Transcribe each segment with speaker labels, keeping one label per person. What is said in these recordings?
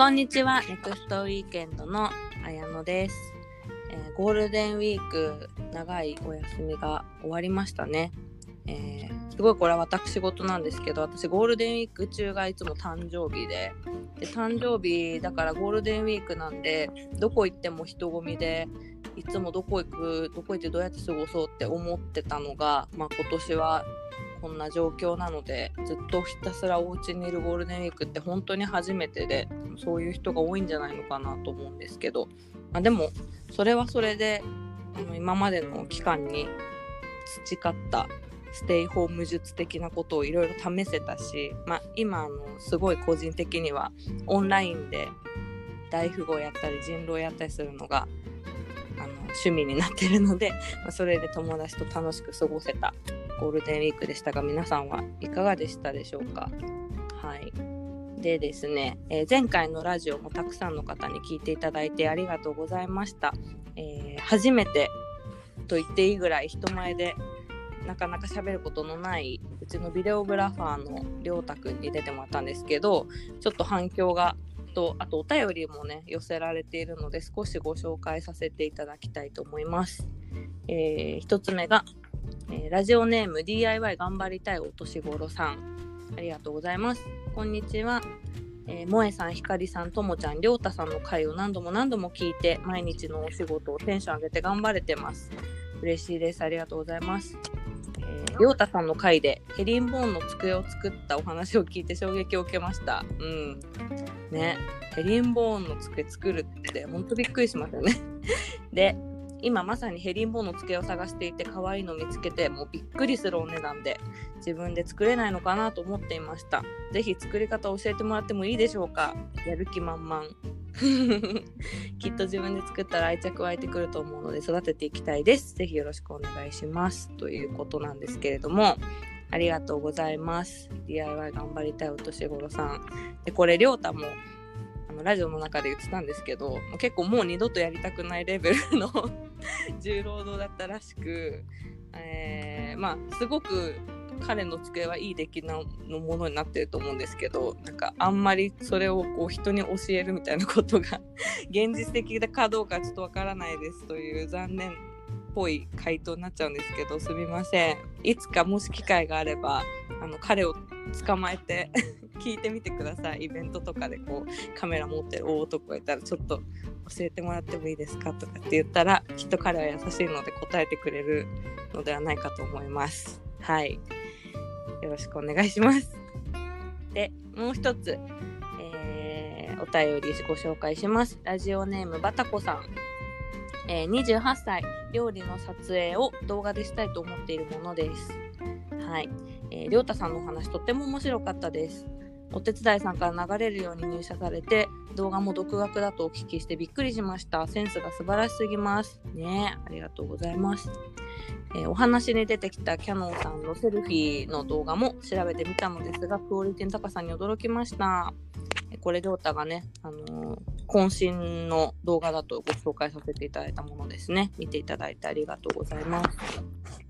Speaker 1: こんにちは。ネクストウィーケンドの綾乃です、えーゴールデンウィーク長いお休みが終わりましたね。えーすごいこれは私事なんですけど私ゴールデンウィーク中がいつも誕生日でで誕生日だからゴールデンウィークなんでどこ行っても人混みでいつもどこ行くどこ行ってどうやって過ごそうって思ってたのが、まあ、今年はこんな状況なのでずっとひたすらお家にいるゴールデンウィークって本当に初めてでそういう人が多いんじゃないのかなと思うんですけど、まあ、でもそれはそれであの今までの期間に培ったステイホーム術的なことをいろいろ試せたし、まあ、今あのすごい個人的にはオンラインで大富豪やったり人狼やったりするのがあの趣味になってるので、まあ、それで友達と楽しく過ごせたゴールデンウィークでしたが皆さんはいかがでしたでしょうか？はい。でですね、えー前回のラジオもたくさんの方に聞いていただいてありがとうございました、えー初めてと言っていいぐらい人前でなかなか喋ることのないうちのビデオグラファーのりょうたくんに出てもらったんですけどちょっと反響がとあとお便りもね寄せられているので少しご紹介させていただきたいと思います。えー、一つ目が、えーラジオネーム DIY 頑張りたいお年頃さんありがとうございます。こんにちは。えー、萌えさん、ひかりさん、ともちゃん、りょうたさんの回を何度も何度も聞いて毎日のお仕事をテンション上げて頑張れてます。嬉しいです。ありがとうございます。亮太さんの回でヘリンボーンの机を作ったお話を聞いて衝撃を受けました。うん。ね。ヘリンボーンの机作るって本当びっくりしますよね。で、今まさにヘリンボーンの机を探していて可愛いの見つけてもうびっくりするお値段で自分で作れないのかなと思っていました。ぜひ作り方を教えてもらってもいいでしょうか？やる気満々。きっと自分で作ったら愛着湧いてくると思うので育てていきたいです。ぜひよろしくお願いします。ということなんですけれども、ありがとうございます。DIY 頑張りたいお年頃さん。で、これ、りょうたものラジオの中で言ってたんですけど、結構もう二度とやりたくないレベルの 重労働だったらしく、えーまあ、すごく彼の机はいい出来なのものになってると思うんですけどなんかあんまりそれをこう人に教えるみたいなことが 現実的かどうかちょっとわからないですという残念ぽい回答になっちゃうんですけどすみません。いつかもし機会があればあの彼を捕まえて 聞いてみてください。イベントとかでこうカメラ持ってる大男がいたらちょっと教えてもらってもいいですかとかって言ったらきっと彼は優しいので答えてくれるのではないかと思います。はい。よろしくお願いします。でもう一つ、お便りご紹介します。ラジオネームバタコさん。えー28歳料理の撮影を動画でしたいと思っているものです。はい、えー、りょうたさんのお話とっても面白かったです。お手伝いさんから流れるように入社されて動画も独学だとお聞きしてびっくりしました。センスが素晴らしすぎます。ね。ありがとうございます、えーお話に出てきたキャノンさんのセルフィーの動画も調べてみたのですがクオリティの高さに驚きました。えこれりょうたがね、あのー渾身の動画だとご紹介させていただいたものですね。見ていただいてありがとうございます。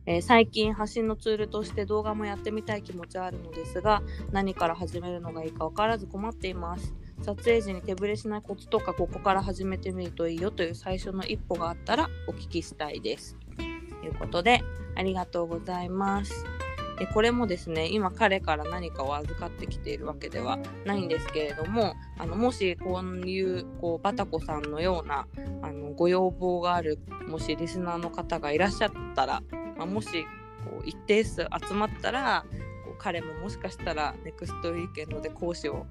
Speaker 1: えー最近発信のツールとして動画もやってみたい気持ちはあるのですが何から始めるのがいいか分からず困っています。撮影時に手ぶれしないコツとかここから始めてみるといいよという最初の一歩があったらお聞きしたいです。ということでありがとうございます。でこれもですね今彼から何かを預かってきているわけではないんですけれどもあのもしこういうこうバタコさんのようなあのご要望があるもしリスナーの方がいらっしゃったらまあ、もしこう一定数集まったらこう彼ももしかしたらネクストウィーケンドで講師を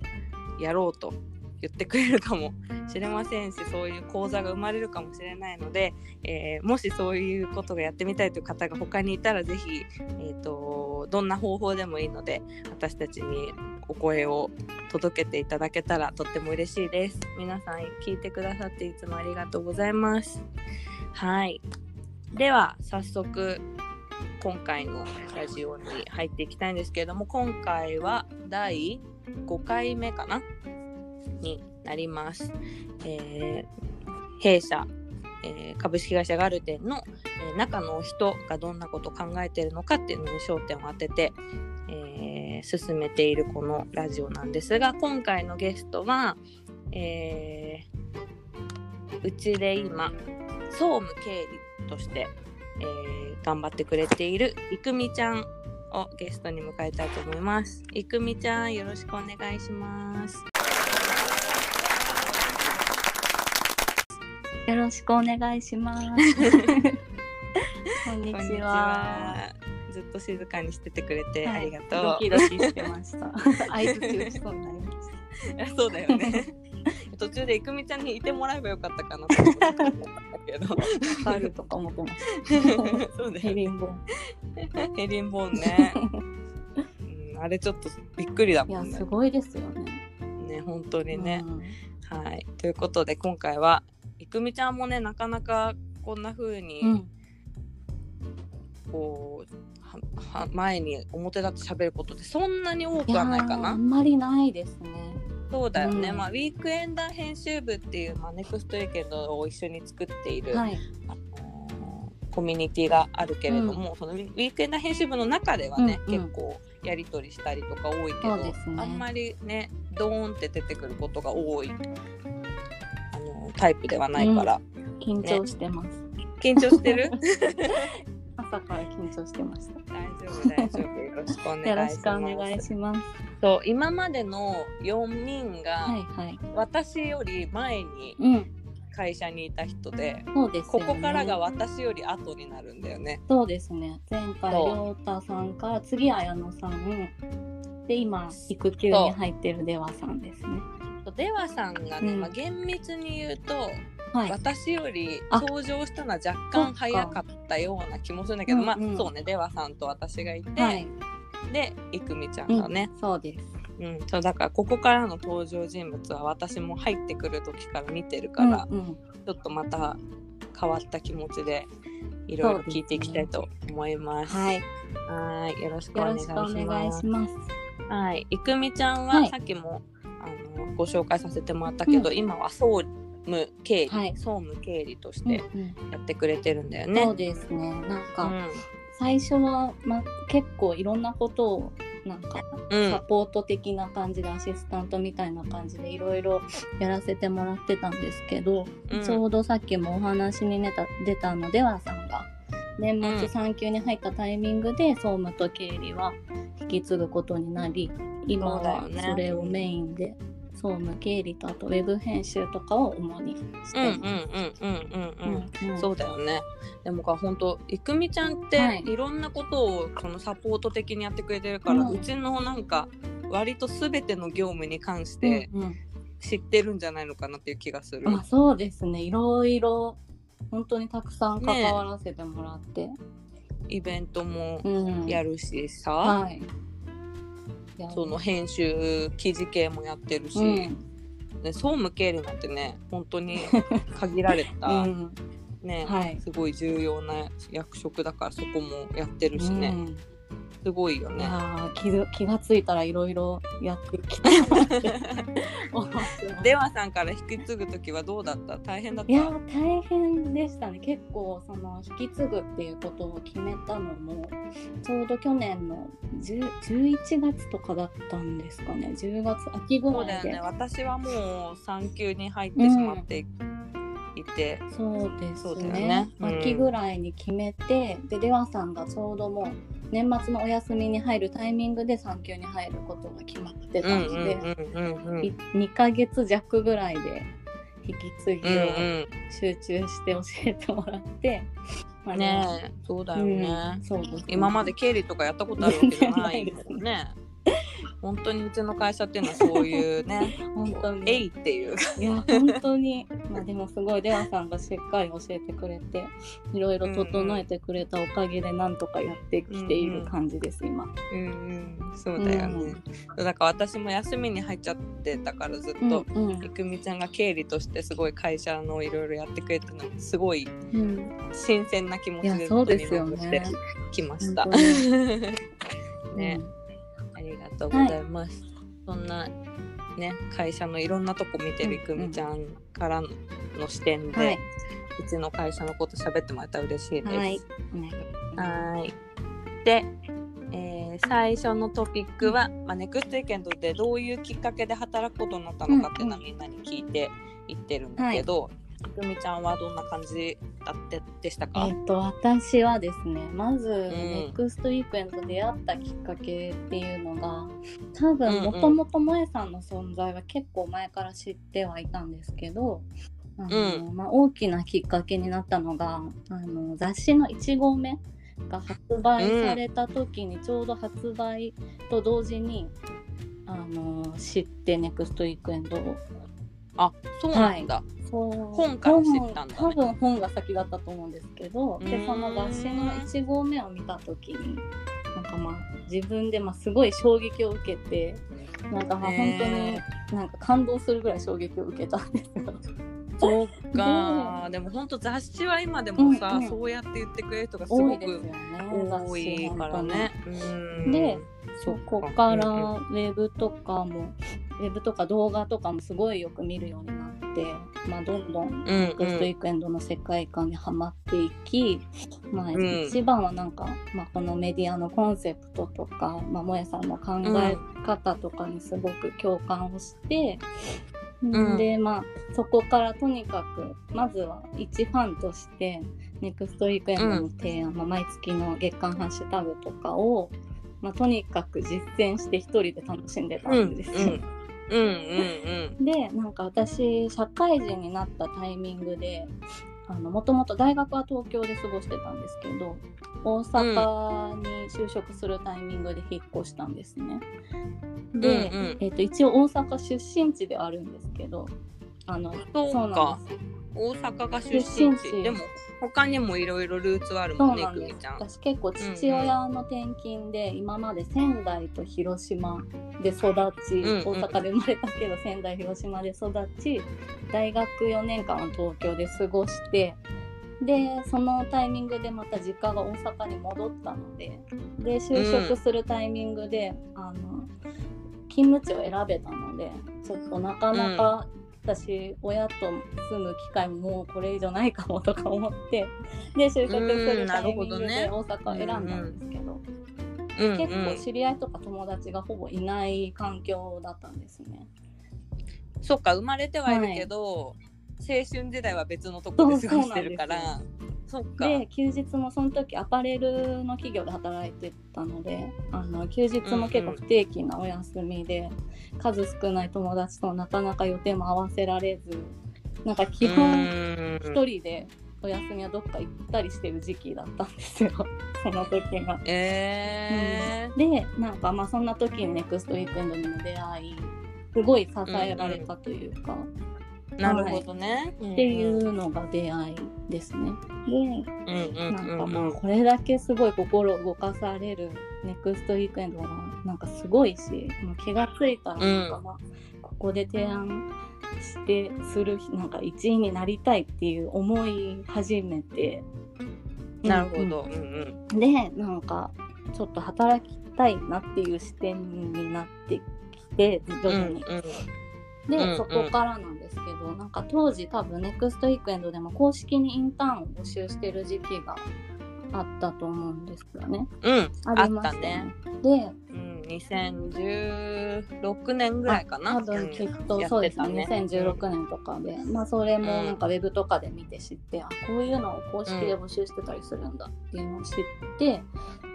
Speaker 1: やろうと言ってくれるかもしれませんしそういう講座が生まれるかもしれないので、えーもしそういうことがやってみたいという方が他にいたらぜひ、えー、とどんな方法でもいいので私たちにお声を届けていただけたらとっても嬉しいです。皆さん聞いてくださっていつもありがとうございます。はい。では早速今回のラジオに入っていきたいんですけれども今回は第5回目かなになります、えー弊社、えー株式会社ガルテンの、えー中の人がどんなことを考えているのかっていうのに焦点を当てて、え進めているこのラジオなんですが今回のゲストは、えーうちで今総務経理として、え頑張ってくれているいくみちゃんをゲストに迎えたいと思います。いくみちゃんよろしくお願いします。
Speaker 2: よろしくお願いします。こんにちは。
Speaker 1: ずっと静かにしててくれて
Speaker 2: はい
Speaker 1: ありがとう。
Speaker 2: ドキドキしてました。相づち打ちそうになりまし
Speaker 1: いやそうだよね。途中でいくみちゃんにいてもらえばよかったかなと思ったけど。
Speaker 2: た。カールとか思ってました。
Speaker 1: そうだよね。
Speaker 2: ヘリンボン。
Speaker 1: ヘリンボーンね。うん、あれちょっとびっくりだ
Speaker 2: いや、
Speaker 1: もんね
Speaker 2: す。ごいですよね。
Speaker 1: ね、本当にね。
Speaker 2: うん
Speaker 1: はい。ということで今回はいくみちゃんもねなかなかこんな風に、
Speaker 2: うん。
Speaker 1: こうはは前に表立って喋ることってそんなに多くはないか
Speaker 2: ーあ
Speaker 1: な。
Speaker 2: んまりないですね。
Speaker 1: そうだよね。
Speaker 2: うん
Speaker 1: まあウィークエンダー編集部っていう、まあ、ネクストウィークエンドを一緒に作っている、
Speaker 2: はい。
Speaker 1: あのーコミュニティがあるけれども、そのウィークエンダー編集部の中ではね、
Speaker 2: うんうん
Speaker 1: 結構やり取りしたりとか多いけど、
Speaker 2: ね
Speaker 1: あんまりねドーンって出てくることが多い、あタイプではないから、
Speaker 2: 緊張してます。
Speaker 1: 緊張してる？
Speaker 2: 朝から緊張してました。
Speaker 1: 大丈夫大丈夫よろしくお願いします
Speaker 2: よろしくお願いします。
Speaker 1: そう今までの4人が、
Speaker 2: はいはい。
Speaker 1: 私より前に
Speaker 2: うん。
Speaker 1: 会社にいた人で、
Speaker 2: そうですよね。
Speaker 1: ここからが私より後になるんだよね。
Speaker 2: そうですね。前回、
Speaker 1: そう
Speaker 2: りょうたさんから、次、綾野さん。で、今、育休に入ってる出羽さんですね。
Speaker 1: 出羽さんがね、
Speaker 2: うん
Speaker 1: まあ、厳密に言うと、
Speaker 2: はい。
Speaker 1: 私より
Speaker 2: あ
Speaker 1: 登場したのは若干早かったような気もするんだけど、まあ
Speaker 2: うんうん
Speaker 1: そうね出羽さんと私がいて、
Speaker 2: はい。
Speaker 1: でいくみちゃんがね、
Speaker 2: そうです。
Speaker 1: うんそうだからここからの登場人物は私も入ってくる時から見てるから、
Speaker 2: うんうん
Speaker 1: ちょっとまた変わった気持ちでいろいろ聞いていきたいと思います。
Speaker 2: はい。
Speaker 1: はーいよろしくお
Speaker 2: よ
Speaker 1: 願いし。ます。はい、いくみちゃんは、
Speaker 2: はい。
Speaker 1: さっきもあのご紹介させてもらったけど、
Speaker 2: う
Speaker 1: 今は総務経理、
Speaker 2: はい。
Speaker 1: 総務経理とし
Speaker 2: うん
Speaker 1: て
Speaker 2: うん。
Speaker 1: やってくれてるんだよね。
Speaker 2: そうですね。なんか、
Speaker 1: うん。
Speaker 2: 最初は、ま、結構いろんなことを、なんか、
Speaker 1: うん。
Speaker 2: サポート的な感じで、アシスタントみたいな感じで、いろいろやらせてもらってたんですけど、
Speaker 1: うん。
Speaker 2: ちょうどさっきもお話に出た出たのではさんが年
Speaker 1: うん。
Speaker 2: 末産休に入ったタイミングで総務と経理は引き継ぐことになり今は
Speaker 1: そ
Speaker 2: れをメインで総務経理とあとウェブ編集とかを主にして
Speaker 1: うんうん
Speaker 2: ます。
Speaker 1: うんうんうんうん。
Speaker 2: うんうん
Speaker 1: そうだよね。でもか本当いくみちゃんって、
Speaker 2: はい
Speaker 1: い、ろんなことをそのサポート的にやってくれてるから、
Speaker 2: う
Speaker 1: うんちのなんか割と全ての業務に関して
Speaker 2: うんうん
Speaker 1: 知ってるんじゃないのかなっていう気がする。
Speaker 2: あそうですねいろいろ本当にたくさん関わらせてもらって、
Speaker 1: イベントも
Speaker 2: うん。
Speaker 1: やるしさ、
Speaker 2: はい。いや
Speaker 1: その編集記事系もやってるし、
Speaker 2: うん。
Speaker 1: ね、総務経理なんてね本当に 限られた、
Speaker 2: うん。
Speaker 1: ね、
Speaker 2: はい。
Speaker 1: すごい重要な役職だからそこもやってるしね、
Speaker 2: うん
Speaker 1: すごいよ
Speaker 2: い
Speaker 1: ね。
Speaker 2: 気づ気がついたらいろいろやってきた
Speaker 1: では さんから引き継ぐ時はどうだった？大変だった？
Speaker 2: いやー大変でしたね。結構その引き継ぐっていうことを決めたのもちょうど去年の10 11月とかだったんですかね。10月秋ぐ
Speaker 1: そう
Speaker 2: らいで。
Speaker 1: だよね。私はもう産休に入ってしまっていて、
Speaker 2: そうですね。
Speaker 1: ね。うん。
Speaker 2: 秋ぐらいに決めてで出羽さんがちょうどもう年末のお休みに入るタイミングで産休に入ることが決まって
Speaker 1: うんうん
Speaker 2: たので、
Speaker 1: うんうんうん。
Speaker 2: い2ヶ月弱ぐらいで引き継ぎを
Speaker 1: うんうん。
Speaker 2: 集中して教えてもらって、まあ
Speaker 1: ねえそうだよね、
Speaker 2: うんそうですね。
Speaker 1: 今まで経理とかやったことあるわけじゃないもんね 本当にうちの会社っていうのはそういうね
Speaker 2: 本当に。
Speaker 1: えいっていう。
Speaker 2: いや本当に。まあでもすごい出羽さんがしっかり教えてくれていろいろ整えてくれたおかげでなんとかやってきている感じです、今。
Speaker 1: うんうん。そうだよね、だから私も休みに入っちゃってたからずっと、
Speaker 2: うんうん。
Speaker 1: いくみちゃんが経理としてすごい会社のいろいろやってくれてるのにすごい
Speaker 2: うん。
Speaker 1: 新鮮な気持ちでずっと見守
Speaker 2: ね
Speaker 1: ってきました。
Speaker 2: 本当
Speaker 1: ね、ありがとうございます。そんなね会社のいろんなとこ見てるいくみちゃんからの視点で、
Speaker 2: はいう
Speaker 1: ちの会社のこと喋ってもらったら嬉しいです。
Speaker 2: はい
Speaker 1: はーい。で、えーー最初のトピックは、まあ、ネクストウィーケンドでどういうきっかけで働くことになったのかっていうのはみんなに聞いていってるんだけど、くみちゃんはどんな感じだってでしたか、
Speaker 2: えっと私はですねまず、ネクストウィークエンド出会ったきっかけっていうのが多分もともと萌さんの存在は結構前から知ってはいたんですけど、あのまあ、大きなきっかけになったのがあの雑誌の1号目が発売された時にちょうど発売と同時に、あの知ってネクストウィークエンドを。
Speaker 1: あそうなんだ、はい、本から知ったんだ、ね、
Speaker 2: 多分本が先だったと思うんですけどでその雑誌の1号目を見た時になんかまあ自分でまあすごい衝撃を受けてなんかまあ本当になんか感動するぐらい衝撃を受けたんですよ。
Speaker 1: そうか、でも本当雑誌は今でもさ、うんうん、そうやって言ってくれる人がすごく多いからね。
Speaker 2: でそこからウェブとかも、ウェブとか動画とかもすごいよく見るようになって、まあ、どんどんネクストウィークエンドの世界観にはまっていき、まあ、一番はなんか、まあ、このメディアのコンセプトとか、まあ、萌さんの考え方とかにすごく共感をして、うん、でまあそこからとにかくまずは一ファンとしてネクストウィークエンドの提案、うん、まあ、毎月の月間ハッシュタグとかを、まあ、とにかく実践して一人で楽しんでたんですよ。
Speaker 1: うんうんうんうん、
Speaker 2: でなんか私社会人になったタイミングでもともと大学は東京で過ごしてたんですけど大阪に就職するタイミングで引っ越したんですね。で、うんうん、えーと、一応大阪出身地であるんですけど
Speaker 1: あのそうなんです大阪が出身地。でも他にもいろいろルーツはあるもんね
Speaker 2: くみちゃん。私結構父親の転勤で、うんうん、今まで仙台と広島で育ち、うんうん、大阪で生まれたけど仙台広島で育ち大学4年間は東京で過ごしてでそのタイミングでまた実家が大阪に戻ったのでで就職するタイミングで、うん、あの勤務地を選べたのでちょっとなかなか、私親と住む機会ももうこれ以上ないかもとか思ってで就職するタイミングで大阪を選んだんですけど、うんうん、結構知り合いとか友達がほぼいない環境だったんですね。
Speaker 1: そっか生まれてはいるけど、はい、青春時代は別のところで過ごしてるから。そっか
Speaker 2: で休日もその時アパレルの企業で働いてたのであの休日も結構不定期なお休みで、うんうん、数少ない友達となかなか予定も合わせられずなんか基本一人でお休みはどっか行ったりしてる時期だったんですよ その時が。
Speaker 1: え
Speaker 2: ー、うん、でなんかまあそんな時にネクストウィークエンドにも出会いすごい支えられたというか。うんうん
Speaker 1: なるほどね、
Speaker 2: はい、っていうのが出会いですね。で、なんかまあこれだけすごい心動かされるネクストウィークエンドはなんかすごいし、もう気がついたらなんかまあ、ここで提案してするなんか一員になりたいっていう思い始めて。
Speaker 1: なるほど。
Speaker 2: うんうん、でなんかちょっと働きたいなっていう視点になってきて徐々に。うんうんで、うんうん、そこからなんですけどなんか当時多分ネクストウィークエンドでも公式にインターンを募集してる時期があったと思うんですよね。
Speaker 1: うん、ありましたね。
Speaker 2: で、
Speaker 1: うん、2016年ぐらいかな。
Speaker 2: 多分きっとそうですね、ね2016年とかで、まあそれもなんかウェブとかで見て知って、あこういうのを公式で募集してたりするんだっていうのを知って、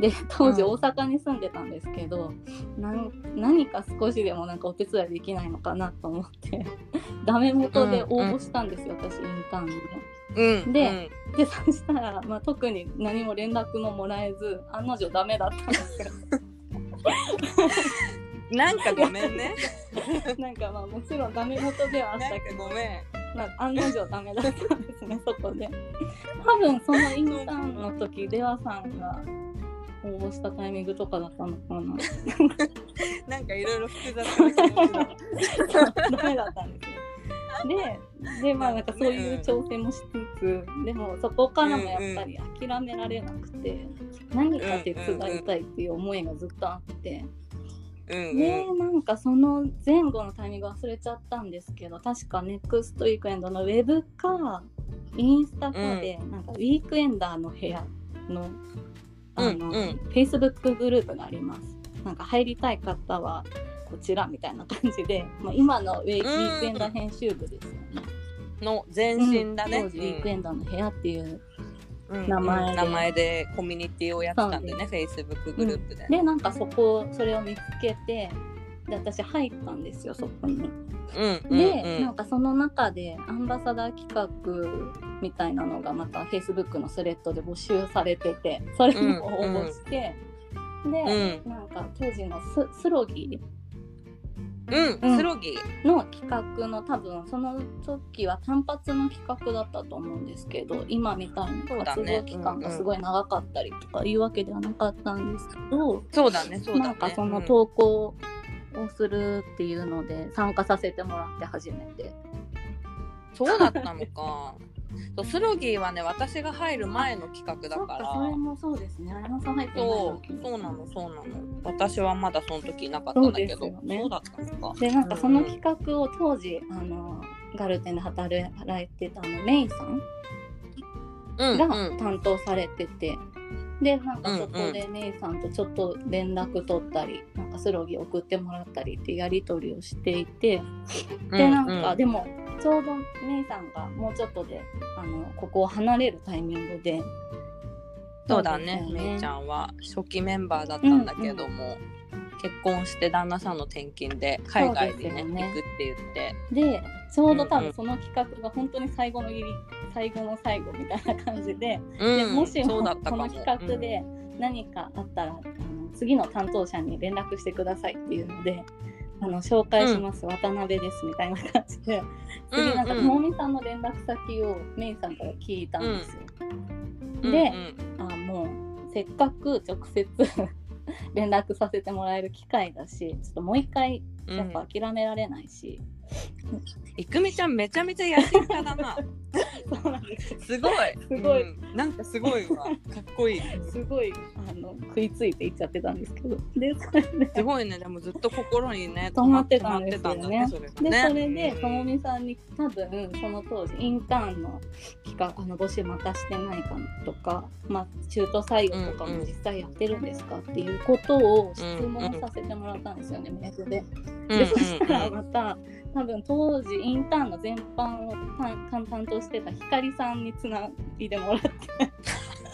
Speaker 2: で当時大阪に住んでたんですけど、うん、何か少しでもなんかお手伝いできないのかなと思って ダメ元で応募したんですよ、うん、私インターンに。
Speaker 1: うん、
Speaker 2: でうん、でそしたら、まあ、特に何も連絡ももらえず案の定ダメだったんですよ。
Speaker 1: なんかごめんね。
Speaker 2: なんかまあもちろんダメ元ではあったけど、
Speaker 1: ごめん。
Speaker 2: まあ、案の定ダメだったんですね、そこで。多分そのインターンの時、出羽さんが応募したタイミングとかだったのかな。
Speaker 1: なんかいろいろ複雑な気持ちだ。
Speaker 2: ダメだったんですよ。ででまあなんかそういう挑戦もしつつ、でもそこからもやっぱり諦められなくて、何か手伝いたいっていう思いがずっとあって。でなんかその前後のタイミング忘れちゃったんですけど確かネクストウィークエンドのウェブかインスタかで、うん、なんかウィークエンダーの部屋のあの、
Speaker 1: うんうん。
Speaker 2: Facebook グループがあります。なんか入りたい方はこちらみたいな感じで、まあ、今のウェイ,、
Speaker 1: うん
Speaker 2: ウィークエンダー編集部ですよね。
Speaker 1: の前身だね、
Speaker 2: 当時ウィークエンダーの部屋っていう。
Speaker 1: うん
Speaker 2: 名前で
Speaker 1: うん名前でコミュニティをやってたんでね、Facebook グループで。
Speaker 2: でなんかそこそれを見つけてで私入ったんですよそこに。
Speaker 1: うんうん
Speaker 2: で、
Speaker 1: うん
Speaker 2: なんかその中でアンバサダー企画みたいなのがまた Facebook のスレッドで募集されててそれにも応募して、で、
Speaker 1: うん
Speaker 2: なんか当時のススロギ
Speaker 1: うん、
Speaker 2: うん。
Speaker 1: スロギ
Speaker 2: の企画の多分その時は単発の企画だったと思うんですけど今みたいな。活動期間がすごい長かったりとかいうわけではなかったんですけど、
Speaker 1: そうだねそうだね。
Speaker 2: なんかその投稿をするっていうので参加させてもらって初めて。
Speaker 1: そうだったのかそうスロギーはね私が入る前の企画だから。
Speaker 2: それもそうですね。あやまさん入って
Speaker 1: そうそうなのそうなの。私はまだその時いなかったんだけど。
Speaker 2: そうね。
Speaker 1: そうだったのか。
Speaker 2: でなんかその企画を当時あのガルテンで働いてたあのメイさん
Speaker 1: うん
Speaker 2: が
Speaker 1: うん。
Speaker 2: 担当されてて、でなんかそこでメイさんとちょっと連絡取ったり、なんかスロギ送ってもらったりってやり取りをしていて、でなんか、
Speaker 1: うん
Speaker 2: でもちょうどメイさんがもうちょっとであのここを離れるタイミングで。
Speaker 1: そうだねめいちゃんは初期メンバーだったんだけども、結婚して旦那さんの転勤で海外
Speaker 2: ですよね。
Speaker 1: 行くって言って。
Speaker 2: でちょうど多
Speaker 1: うんうん。
Speaker 2: 分その企画が本当に最後のギリ最後の最後みたいな感じで,、
Speaker 1: うん
Speaker 2: でもしも
Speaker 1: そうだったかも。
Speaker 2: この企画で何かあったら、あの次の担当者に連絡してくださいっていうので。あの紹介します、渡辺ですみたいな感じで。次なんか
Speaker 1: うん。うん
Speaker 2: ともみさんの連絡先をメイさんから聞いたんですよ。
Speaker 1: うん。
Speaker 2: で
Speaker 1: うん
Speaker 2: あもうせっかく直接 連絡させてもらえる機会だしちょっともう一回
Speaker 1: うん。
Speaker 2: やっぱ諦められないし、
Speaker 1: いくみちゃんめちゃめちゃ野心家だな
Speaker 2: そうなんです。
Speaker 1: すごい。
Speaker 2: すごい。
Speaker 1: うん。なんかすごいわ。かっこいい。
Speaker 2: すごいあの食いついていっちゃってたんですけど。でそれで。す
Speaker 1: ごいね。でもずっと心にね
Speaker 2: 止まってたんですよね。
Speaker 1: それが
Speaker 2: で
Speaker 1: ね
Speaker 2: それで
Speaker 1: うん。
Speaker 2: ともみさんに多分その当時インターンの企画あの募集またしてないかとか、まあ、中途採用とか
Speaker 1: うんうん
Speaker 2: も実際やってるんですかっていうことを質問させてもらったんですよね、メールで。
Speaker 1: うん
Speaker 2: でそしたら
Speaker 1: うん
Speaker 2: また多分当時インターンの全般を担担当してたひかりさんにつないでもらって。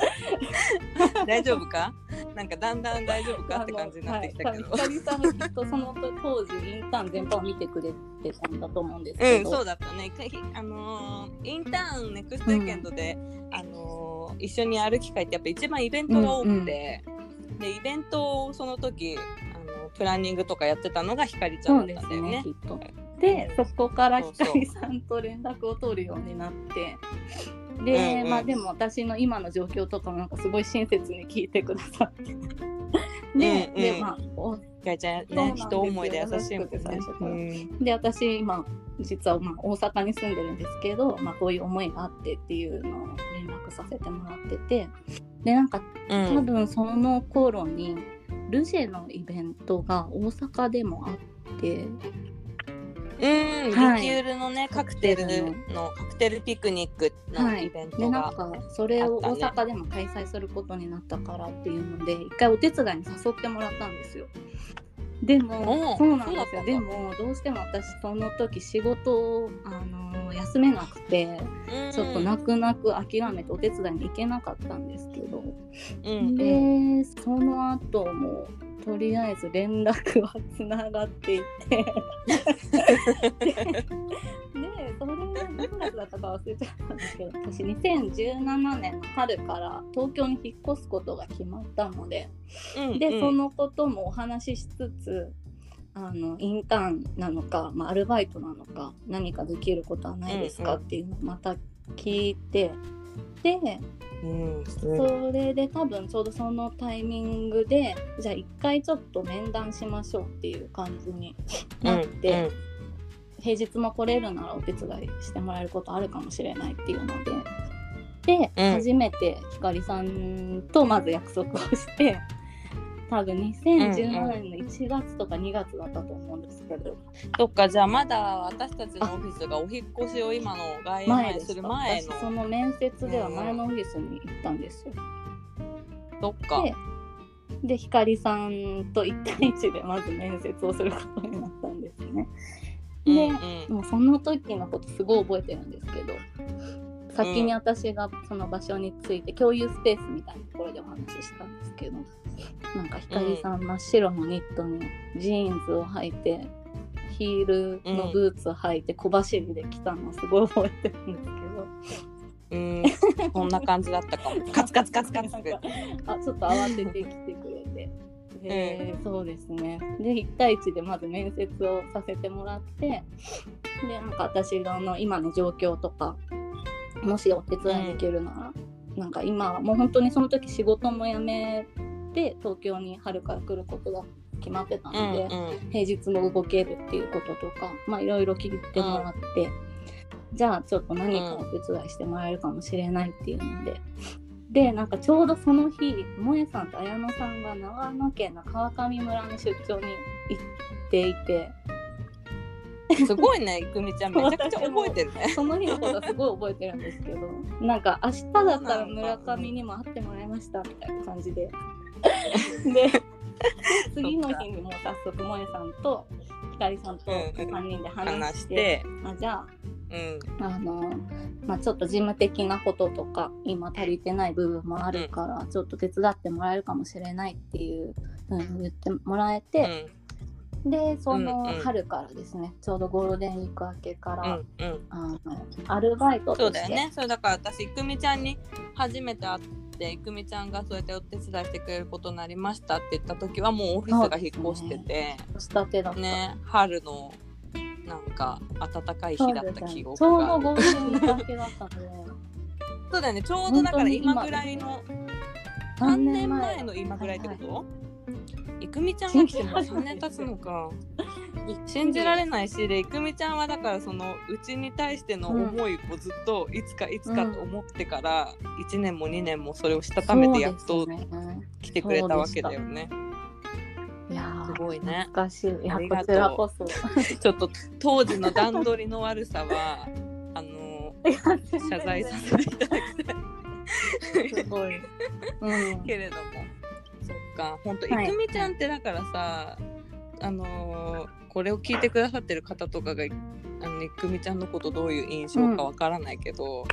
Speaker 1: 大丈夫か？なんかだんだん大丈夫かって感じになってきたけど、
Speaker 2: はい、ひかりさんがきっとその当時インターン全般を見てくれてたんだと思うんです
Speaker 1: うん、
Speaker 2: けど、
Speaker 1: そうだったね。あのーインターンネクストウィーケンドで、あのー一緒にやる機会ってやっぱ一番イベントが多くて、でイベントをその時あのプランニングとかやってたのがひかりちゃんだったんだよね。
Speaker 2: ね。きっと。でそこからひかりさんと連絡を取るようになって。で、
Speaker 1: うんうん。
Speaker 2: まあでも私の今の状況とかもなんかすごい親切に聞いてくださって。で、
Speaker 1: うん。
Speaker 2: で
Speaker 1: うん
Speaker 2: まあお
Speaker 1: ひかりちゃんね人思いで優しいもんね。うん
Speaker 2: で私今実はまあ大阪に住んでるんですけど、まあ、こういう思いがあってっていうのを連絡させてもらってて。でなんか
Speaker 1: うん。
Speaker 2: 多分その頃にルジェのイベントが大阪でもあって
Speaker 1: うん、
Speaker 2: はい。
Speaker 1: リキュールのねカクテルのカクテルピクニックの
Speaker 2: はい。
Speaker 1: イベン
Speaker 2: で
Speaker 1: トが、
Speaker 2: なんかそれを大阪でも開催することになったからっていうので一回お手伝いに誘ってもらったんですよ。でもそうなんですよ。でもどうしても私その時仕事をあの休めなくて
Speaker 1: うん。
Speaker 2: ちょっと泣く泣く諦めてお手伝いに行けなかったんですけど、
Speaker 1: うん。
Speaker 2: でその後もとりあえず連絡はつながっていて。ででそれが何月だったか忘れちゃったんですけど私2017年の春から東京に引っ越すことが決まったのでで、
Speaker 1: うんうん。
Speaker 2: そのこともお話ししつつあのインターンなのか、まあ、アルバイトなのか何かできることはないですか、
Speaker 1: うんうん。
Speaker 2: っていうのをまた聞いてで
Speaker 1: うんうん
Speaker 2: それで多分ちょうどそのタイミングでじゃあ一回ちょっと面談しましょうっていう感じになって、平日も来れるならお手伝いしてもらえることあるかもしれないっていうのでで、
Speaker 1: うん。
Speaker 2: 初めてひかりさんとまず約束をして多分2017年の1月とか2月だったと思うんですけど、
Speaker 1: そっかじゃあまだ私たちのオフィスがお引っ越しを今の外
Speaker 2: 前です
Speaker 1: る前の。
Speaker 2: 私その面接では前のオフィスに行ったんですよ。
Speaker 1: そっか。
Speaker 2: ででひかりさんと1対1でまず面接をすることになったんですね。で、
Speaker 1: うんうん。
Speaker 2: もうその時のことすごい覚えてるんですけど先に私がその場所について共有スペースみたいなところでお話ししたんですけどなんかひかりさん真っ白のニットにジーンズを履いてヒールのブーツを履いて小走りで来たのをすごい覚えてるんですけど。
Speaker 1: うん、そんな感じだったかも。カツカツカツカツって。
Speaker 2: あちょっと慌ててきてくれて。で、そうですね。で、1対1でまず面接をさせてもらって、で、なんか私の今の状況とか、もしお手伝いできるなら、なんか今はもう本当にその時仕事も辞めて、東京に春から来ることが決まってたので、
Speaker 1: うん
Speaker 2: 平日も動けるっていうこととかまあいろいろ聞いてもらって、じゃあちょっと何かお手伝いしてもらえるかもしれないっていうので、でなんかちょうどその日萌えさんと綾乃さんが長野県の川上村に出張に行っていて
Speaker 1: うん。すごいね、いくみちゃん、めちゃくちゃ覚えてるね。
Speaker 2: その日のことはすごい覚えてるんですけどなんか明日だったら村上にも会ってもらいましたみたいな感じで で次の日にもう早速萌えさんとひかりさんと3人で話
Speaker 1: 話
Speaker 2: し、
Speaker 1: して。て、
Speaker 2: あじゃあ
Speaker 1: うん、
Speaker 2: あの、まあ、ちょっと事務的なこととか今足りてない部分もあるから、ちょっと手伝ってもらえるかもしれないっていうふうに言ってもらえ
Speaker 1: う
Speaker 2: て、
Speaker 1: ん、
Speaker 2: でその
Speaker 1: うんうん。
Speaker 2: 春からですね、ちょうどゴールデンウィーク明けから、
Speaker 1: うん、うん。
Speaker 2: あのアルバイトとして。
Speaker 1: そうだよね。そうだから私、いくみちゃんに初めて会って、いくみちゃんがそうやってお手伝いしてくれることになりましたって言った時はもうオフィスが引っ越してて、
Speaker 2: したてだった。
Speaker 1: ね、春のなんか暖かい日だった記憶がある。
Speaker 2: どゴールデンウィーク明けだったので、
Speaker 1: そうだよね。ちょうどだから今ぐらいの3
Speaker 2: 3
Speaker 1: 年前の今ぐらいってこと、いくみちゃんが来てもう3年経つのか。信じられないしでいくみちゃんはだからそのうちに対しての思いをずっといつかいつかと思ってから1年も2年もそれをしたためてやっと来てくれたわけだよね。
Speaker 2: いやー
Speaker 1: すごいね
Speaker 2: 懐かしい。いやこちらこそ。
Speaker 1: ちょっと当時の段取りの悪さはあの謝罪させていただきたい
Speaker 2: すごい。うん。
Speaker 1: けれどもそっか。本当い
Speaker 2: はい。
Speaker 1: くみちゃんってだからさ、あのーこれを聞いてくださってる方とかがあのいくみちゃんのことどういう印象かわからないけど、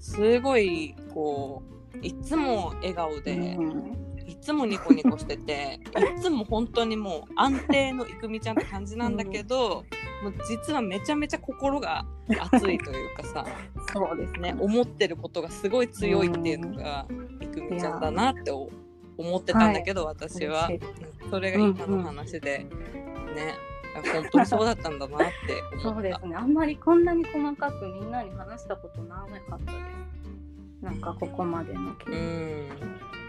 Speaker 1: すごいこういつも笑顔で、
Speaker 2: うん。
Speaker 1: いつもニコニコしてていつも本当にもう安定のいくみちゃんって感じなんだけど、もう実はめちゃめちゃ心が熱いというかさ
Speaker 2: そうです
Speaker 1: ね、思ってることがすすごい強いっていうのがいくみちゃんだなってお思ってたんだけど、私は。
Speaker 2: 嬉しい。
Speaker 1: それが今の話で、ね。本当にそうだったんだなって
Speaker 2: そうですね。あんまりこんなに細かくみんなに話したことなかったです。なんかここまでの経
Speaker 1: う
Speaker 2: 緯
Speaker 1: ん。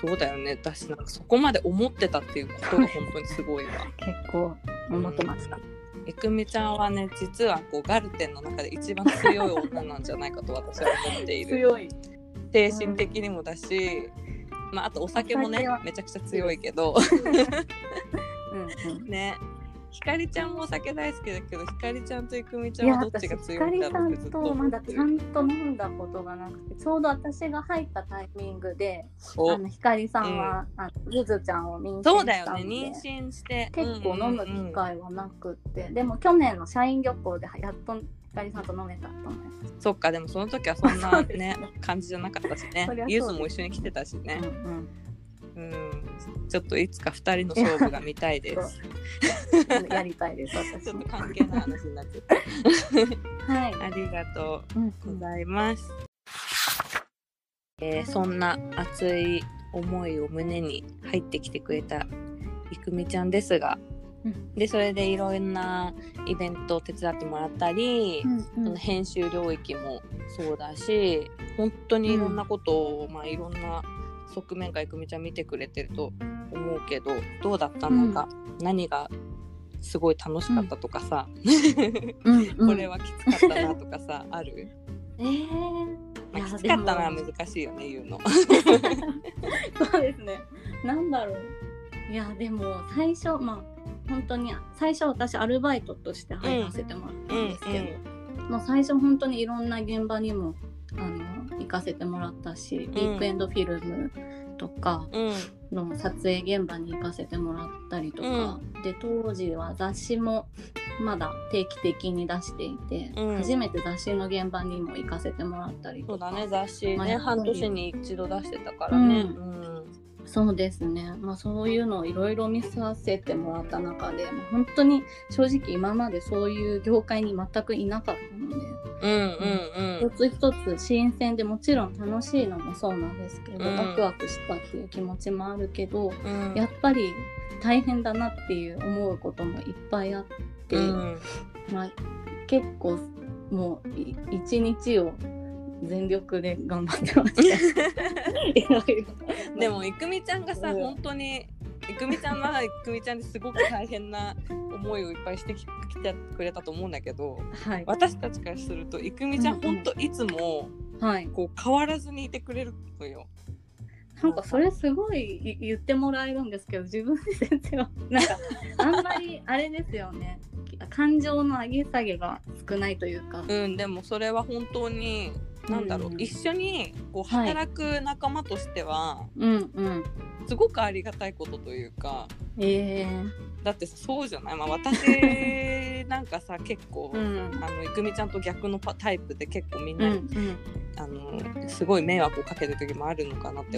Speaker 1: そうだよね。私なんかそこまで思ってたっていうことが本当にすごいわ。
Speaker 2: 結構思ってました。
Speaker 1: いくみちゃんはね実はこうガルテンの中で一番強い女なんじゃないかと私は思っている。
Speaker 2: 強い。
Speaker 1: 精神的にもだし、まあ、あとお酒もねめちゃくちゃ強いけど。
Speaker 2: うんうん。
Speaker 1: ね。ひかりちゃんもお酒大好きだけどひかりちゃんといくみちゃんはどっちが強いんだろうってずっと
Speaker 2: んとまだちゃんと飲んだことがなくてちょうど私が入ったタイミングで
Speaker 1: お。
Speaker 2: あのひかりさんは、あのゆずちゃんを妊娠
Speaker 1: そうだよね。妊娠して。
Speaker 2: 結構飲む機会はなくって、でも去年の社員旅行でやっとひかりさんと飲めたと思います。
Speaker 1: そっかでもその時はそん
Speaker 2: そ
Speaker 1: なね
Speaker 2: ね
Speaker 1: 感じじゃなかったしね。
Speaker 2: そりゃそうです。
Speaker 1: ゆずも一緒に来てたしね。
Speaker 2: うんうん。
Speaker 1: うん。ちょっといつか二人の勝負が見たいです。
Speaker 2: やりたいです、
Speaker 1: ち
Speaker 2: 私。も
Speaker 1: ょっと。関係ない話になっちゃった。
Speaker 2: はい。
Speaker 1: ありがと
Speaker 2: うん
Speaker 1: うございます。えーそんな熱い思いを胸に入ってきてくれたいくみちゃんですが、
Speaker 2: うん。
Speaker 1: でそれでいろんなイベントを手伝ってもらったり、
Speaker 2: うん
Speaker 1: その編集領域もそうだし本当にいろんなことを、まあ、いろんな側面からいくみちゃん見てくれてると思うけどどうだったのか、何がすごい楽しかったとかさ、
Speaker 2: うん。うん。
Speaker 1: これはきつかったなとかさ ある？
Speaker 2: えー、
Speaker 1: まあ、きつかったな難しいよね言うの。
Speaker 2: そうですね。なんだろう。いや、でも最初、まあ、本当に最初私アルバイトとして入らせてもらったんですけど、もう最初本当にいろんな現場にもあの行かせてもらったし、ウィークエンドフィルムとか
Speaker 1: うん。
Speaker 2: の撮影現場に行かせてもらったりとか、で当時は雑誌もまだ定期的に出していて、
Speaker 1: うん。
Speaker 2: 初めて雑誌の現場にも行かせてもらったりとか。
Speaker 1: そうだね雑誌ね半年に一度出してたからね。
Speaker 2: う
Speaker 1: うん
Speaker 2: そうですね、まあ、そういうのをいろいろ見させてもらった中でもう本当に正直今までそういう業界に全くいなかったので。
Speaker 1: うんうんうん。
Speaker 2: 一つ一つ新鮮でもちろん楽しいのもそうなんですけど、
Speaker 1: うん。
Speaker 2: ワクワクしたっていう気持ちもあるけど
Speaker 1: うん。
Speaker 2: やっぱり大変だなっていう思うこともいっぱいあって、
Speaker 1: うん。
Speaker 2: まあ、結構もうい一日を全力で頑張ってました。
Speaker 1: でもいくみちゃんがさ、
Speaker 2: うん。
Speaker 1: 本当にいくみちゃんはいくみちゃんですごく大変な思いをいっぱいしてききてくれたと思うんだけど
Speaker 2: はい、
Speaker 1: 私たちからするといくみちゃん、
Speaker 2: うんうん
Speaker 1: 本当いつも
Speaker 2: はい、
Speaker 1: こう変わらずにいてくれるのよ。
Speaker 2: なんかそれすごいい言ってもらえるんですけど自分で全然なんかあんまりあれですよね。感情の上げ下げが少ないというか、
Speaker 1: うん、でもそれは本当になんだろう、
Speaker 2: うん。
Speaker 1: 一緒にこう
Speaker 2: はい。
Speaker 1: 働く仲間としては、
Speaker 2: うんうん。
Speaker 1: すごくありがたいことというか
Speaker 2: え
Speaker 1: だってそうじゃない、まあ、私なんかさ結構、
Speaker 2: ー、うん。
Speaker 1: あのいくみちゃんと逆のパタイプで結構みん
Speaker 2: うんう
Speaker 1: なに、
Speaker 2: ん。
Speaker 1: あのすごい迷惑をかける時もあるのかなって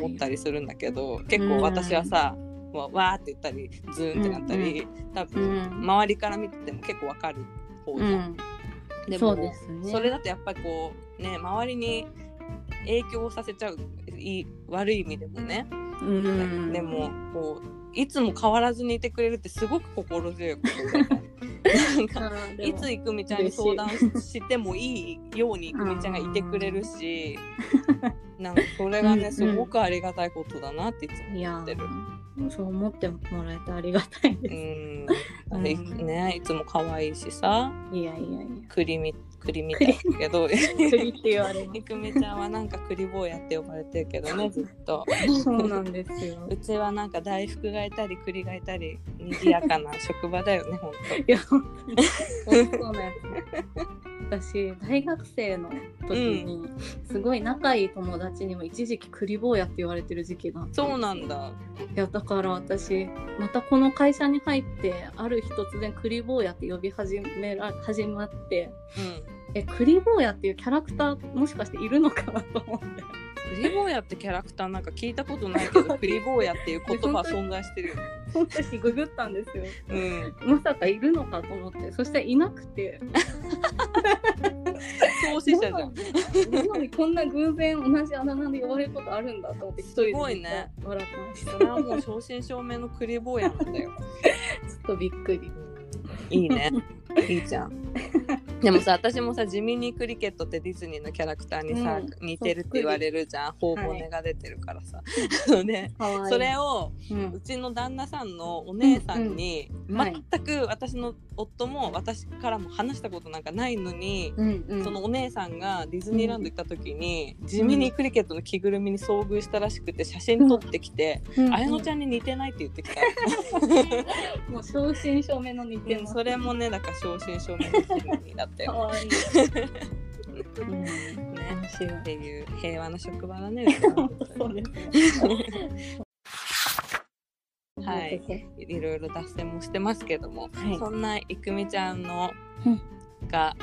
Speaker 1: 思ったりするんだけど結構私はさ、もうわーって言ったりズーンってなったり、多
Speaker 2: う
Speaker 1: 分
Speaker 2: ん。
Speaker 1: 周りから見てても結構わかる方じゃん。
Speaker 2: うん。
Speaker 1: でも
Speaker 2: ね。
Speaker 1: それだとやっぱりこうね周りに影響させちゃういい悪い意味でもね、
Speaker 2: うん。
Speaker 1: でもこういつも変わらずにいてくれるってすごく心強いこといついくみちゃんに相談してもいいようにいくみちゃんがいてくれるし なんかそれがねすごくありがたいことだなっていつも思ってる。
Speaker 2: ーそう思ってもらえてありがたいで
Speaker 1: う
Speaker 2: す、うん。
Speaker 1: ねいつも可愛いしさ。
Speaker 2: いやいやいや。
Speaker 1: 栗み栗みたいだけど。
Speaker 2: 栗って言われま
Speaker 1: いくみちゃんはなんか栗坊やって呼ばれてるけどね ずっと。
Speaker 2: すそうなんですよ。
Speaker 1: うちはなんか大福がいたり栗がいたり賑やかな職場だよねほんと。
Speaker 2: いや本当そうなやつ私大学生の時に、すごい仲いい友達にも一時期栗坊やって言われてる時期があって
Speaker 1: そうなんだ。
Speaker 2: いやだから私またこの会社に入ってある日突然栗坊やって呼び始めら始まって
Speaker 1: うん
Speaker 2: え栗坊やっていうキャラクターもしかしているのかなと思って。
Speaker 1: 栗坊やってキャラクターなんか聞いたことないけど栗坊やっていう言葉は存在してるよね。
Speaker 2: その時ググったんですよ。
Speaker 1: うん。
Speaker 2: まさかいるのかと思って。そしていなくて。
Speaker 1: 創始者じゃん。
Speaker 2: なのにこんな偶然同じあだ名で呼ばれることあるんだと思って一人です
Speaker 1: ごいね。
Speaker 2: 笑ってました。
Speaker 1: それはもう正真正銘の栗坊やなんだよ。
Speaker 2: ちょっとびっくり。
Speaker 1: いいね。いいじゃん でもさ私もさ地味にクリケットってディズニーのキャラクターにさ、
Speaker 2: うん。
Speaker 1: 似てるって言われるじゃん。頬骨が出てるからさ、あのね
Speaker 2: かわいい。
Speaker 1: それを
Speaker 2: うん。
Speaker 1: うちの旦那さんのお姉さんに
Speaker 2: うん。うん。はい。
Speaker 1: 全く私の夫も私からも話したことなんかないのに、
Speaker 2: うんうん。
Speaker 1: そのお姉さんがディズニーランド行った時に、地味にクリケットの着ぐるみに遭遇したらしくて写真撮ってきて「
Speaker 2: うん。うん。
Speaker 1: 綾乃ちゃんに似てない」って言ってきた、
Speaker 2: もう正真正銘の似て
Speaker 1: それもねだから正真正銘のディズニーだったよ。
Speaker 2: かわいい、うん、
Speaker 1: ねっていう平和な職場だね。はい。いろいろ脱線もしてますけども、
Speaker 2: はい。
Speaker 1: そんないくみちゃんの
Speaker 2: うん。
Speaker 1: が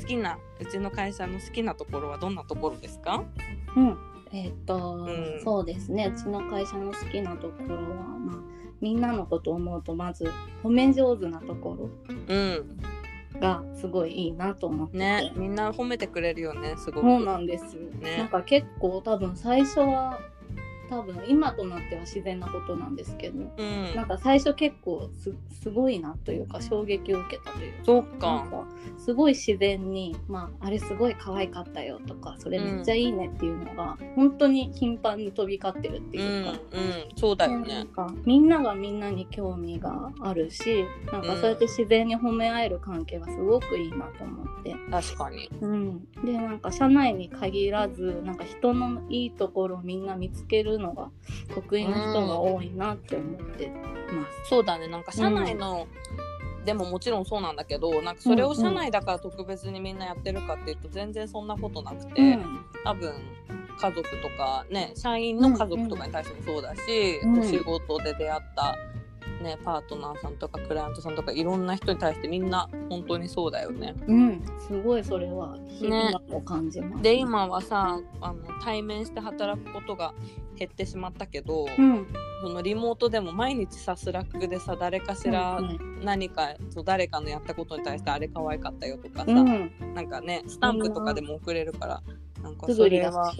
Speaker 1: 好きなうちの会社の好きなところはどんなところですか？
Speaker 2: うん、えっ、と、
Speaker 1: うん。
Speaker 2: そうですね。うちの会社の好きなところは、まあ、みんなのことを思うとまず褒め上手なとこ
Speaker 1: うん。
Speaker 2: ろがすごいいいなと思ってて、
Speaker 1: ね、みんな褒めてくれるよね、すごく。
Speaker 2: そうなんです、
Speaker 1: ね。
Speaker 2: なんか結構多分最初は多分今となっては自然なことなんですけど
Speaker 1: うん。
Speaker 2: なんか最初結構すすごいなというか衝撃を受けたというか
Speaker 1: そうか。
Speaker 2: かすごい自然に、まあ、あれすごい可愛かったよとかそれめっちゃいいねっていうのが、本当に頻繁に飛び交ってるって
Speaker 1: うん、
Speaker 2: いうか。
Speaker 1: うん、そうだよね
Speaker 2: でなん。かみんながみんなに興味があるしなんかそうやって自然に褒め合える関係がすごくいいなと思って、
Speaker 1: 確かに。
Speaker 2: うん、でなんか社内に限らずなんか人のいいところをみんな見つけるのが得意な人が多いなって思ってます。
Speaker 1: そうだね、なんか社内の、でももちろんそうなんだけど、なんかそれを社内だから特別にみんなやってるかっていうと全然そんなことなくて、
Speaker 2: うん。
Speaker 1: 多分家族とかね社員の家族とかに対してもそうだし、
Speaker 2: うん
Speaker 1: お仕事で出会った、ね、パートナーさんとかクライアントさんとかいろんな人に対してみんな本当にそうだよね。
Speaker 2: うん、すごいそれは。今も感じます、
Speaker 1: で今はさあの対面して働くことが減ってしまったけど、
Speaker 2: うん、
Speaker 1: そのリモートでも毎日さ Slack でさ誰かしら
Speaker 2: うん
Speaker 1: 何か、そう誰かのやったことに対してあれ可愛かったよとかさ、
Speaker 2: うん、
Speaker 1: なんかねスタンプとかでも送れるからなんか
Speaker 2: す
Speaker 1: それは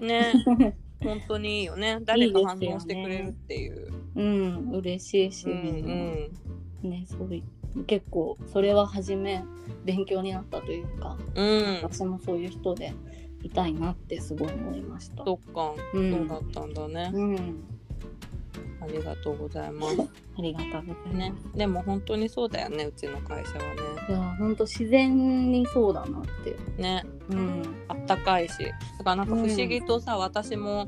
Speaker 1: ね 本当にいいよね。誰か反応してくれるっていう。
Speaker 2: うん、嬉しいし、
Speaker 1: うんうん
Speaker 2: ね、そうい結構それは初め勉強になったというか、
Speaker 1: うん、
Speaker 2: 私もそういう人でいたいなってすごい思いました。
Speaker 1: そっか、
Speaker 2: うん
Speaker 1: そうだったんだね。
Speaker 2: うん、
Speaker 1: ありがとうございます。
Speaker 2: ありがとうございます。
Speaker 1: ね、でも本当にそうだよね、うちの会社はね。
Speaker 2: いや本当自然にそうだなって。
Speaker 1: ね、
Speaker 2: うん、
Speaker 1: あったかいし、だからなんか不思議とさ、私も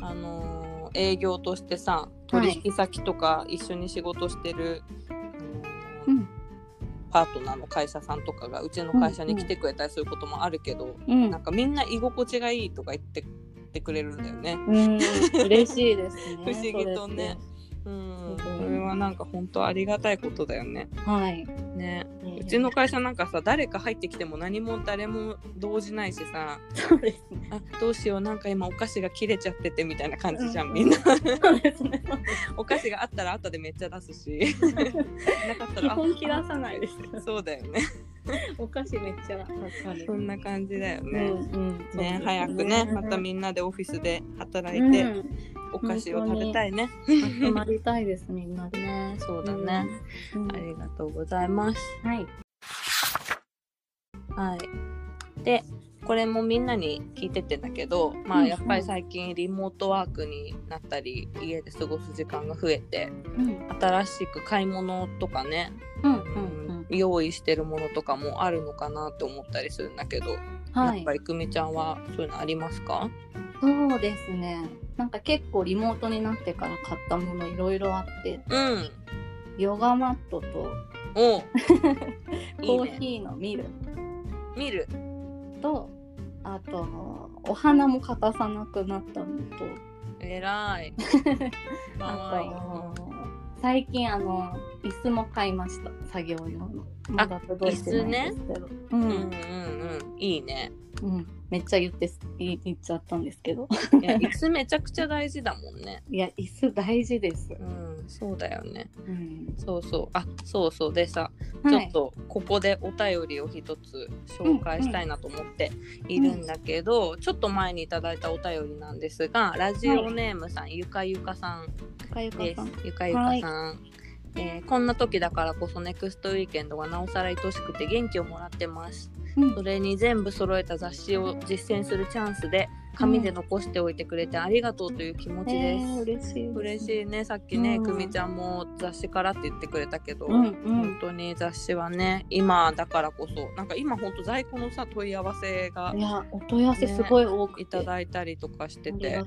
Speaker 1: あのー営業としてさ、取引先とか一緒に仕事してる、あのー
Speaker 2: うん、
Speaker 1: パートナーの会社さんとかがうちの会社に来てくれたりすることもあるけど、
Speaker 2: うん。
Speaker 1: なん、かみんな居心地がいいとか言ってってくれるんだよね。
Speaker 2: うん、嬉しいですね。
Speaker 1: 不思議とね。うん、それはなんか本当ありがたいことだよね。
Speaker 2: はい。
Speaker 1: ね、うちの会社なんかさ誰か入ってきても何も誰も動じないしさ
Speaker 2: そうですね。
Speaker 1: あどうしようなんか今お菓子が切れちゃっててみたいな感じじゃん、
Speaker 2: うん
Speaker 1: みんな
Speaker 2: そうですね。
Speaker 1: お菓子があったら後でめっちゃ出すし なかった
Speaker 2: 基
Speaker 1: ら
Speaker 2: 本切らさないです。
Speaker 1: あそうだよね
Speaker 2: お菓子めっちゃ助かる。
Speaker 1: そんな感じだよね、
Speaker 2: うんうん。
Speaker 1: ね早くねまたみんなでオフィスで働い
Speaker 2: うん。
Speaker 1: て、お菓子を食べたいね。
Speaker 2: 集まりたいですみんなで。
Speaker 1: ね。そうだね、
Speaker 2: うん。
Speaker 1: ありがとうございます。
Speaker 2: はい。
Speaker 1: はい。で、これもみんなに聞いてってんだけど、ま
Speaker 2: うん。
Speaker 1: あやっぱり最近リモートワークになったり、家で過ごす時間が増えて、
Speaker 2: うん。
Speaker 1: 新しく買い物とかね、
Speaker 2: うん。うん
Speaker 1: 用意してるものとかもあるのかなって思ったりするんだけど、
Speaker 2: はい
Speaker 1: やっぱ。りくみちゃんはそういうのありますか？
Speaker 2: そうですね。なんか結構リモートになってから買ったものいろいろあって、
Speaker 1: うん。
Speaker 2: ヨガマットと
Speaker 1: お
Speaker 2: コー。ヒーのミル
Speaker 1: 見る。
Speaker 2: と、あとお花も欠かさなくなったのと、
Speaker 1: えら い。
Speaker 2: あと最近あの椅子も買いました。作業用の。まだ届いてないんですけど、う
Speaker 1: うん。んうんうん。いいね。
Speaker 2: うん、めっちゃ言って言言っちゃったんですけど
Speaker 1: いや、椅子めちゃくちゃ大事だもんね。
Speaker 2: いや椅子大事です、
Speaker 1: うん、そうだよね。
Speaker 2: うん、
Speaker 1: そうそう。あ、そうそう。でさ、
Speaker 2: はい
Speaker 1: ちょっとここでお便りを一つ紹介したいなと思っているんだけど、ちょっと前にいただいたお便りなんですが、ラジオネームさん、ゆかゆかさんです。ゆかゆかさん。えーこんな時だからこそネクストウィーケンドがなおさら愛しくて元気をもらってます。
Speaker 2: うん。
Speaker 1: それに全部揃えた雑誌を実践するチャンスで紙で残しておいてくれてありがとうという気持ちです。
Speaker 2: えー、嬉しい
Speaker 1: 嬉しいね。さっきね、
Speaker 2: うん。
Speaker 1: くみちゃんも雑誌からって言ってくれたけど、
Speaker 2: うんうん。
Speaker 1: 本当に雑誌はね今だからこそなんか今本当在庫のさ問い合わせが
Speaker 2: いやお問い合わせすごい多くて、
Speaker 1: いただいたりとかしてて
Speaker 2: ね。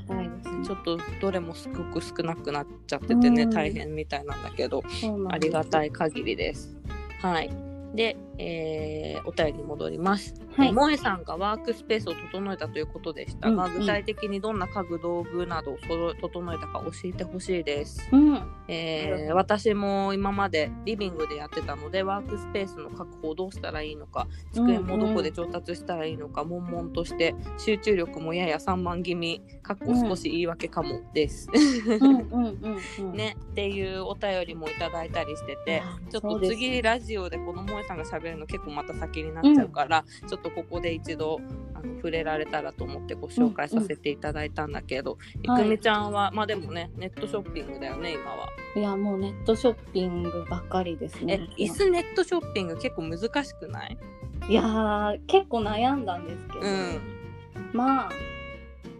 Speaker 1: ちょっとどれもすごく少なくなっちゃっててね、
Speaker 2: うん。
Speaker 1: 大変みたいなんだけどありがた
Speaker 2: い
Speaker 1: い限りです。はい。で、えーお便りに戻ります。
Speaker 2: はい。
Speaker 1: 萌えさんがワークスペースを整えたということでしたが、
Speaker 2: うんうん。
Speaker 1: 具体的にどんな家具道具などを整えたか教えてほしいです。
Speaker 2: うん。
Speaker 1: えー私も今までリビングでやってたのでワークスペースの確保をどうしたらいいのか机もどこで調達したらいいのか、悶々として集中力もやや散漫気味かっこ少し言い訳かもです。
Speaker 2: うん。うんうんうん
Speaker 1: ね、っていうお便りもいただいたりしてて
Speaker 2: あ
Speaker 1: ちょっと次ラジオでこの萌えさんが喋るの結構また先になっちゃうから、ちょっとここで一度あの触れられたらと思ってご紹介させていただいたんだけど、い
Speaker 2: はい。
Speaker 1: くみちゃんはまあでもねネットショッピングだよね今は。
Speaker 2: いやもうネットショッピングばっかりです
Speaker 1: え
Speaker 2: ね
Speaker 1: 椅子ネットショッピング結構難しくない？
Speaker 2: いやー結構悩んだんですけど、
Speaker 1: うん。
Speaker 2: まあ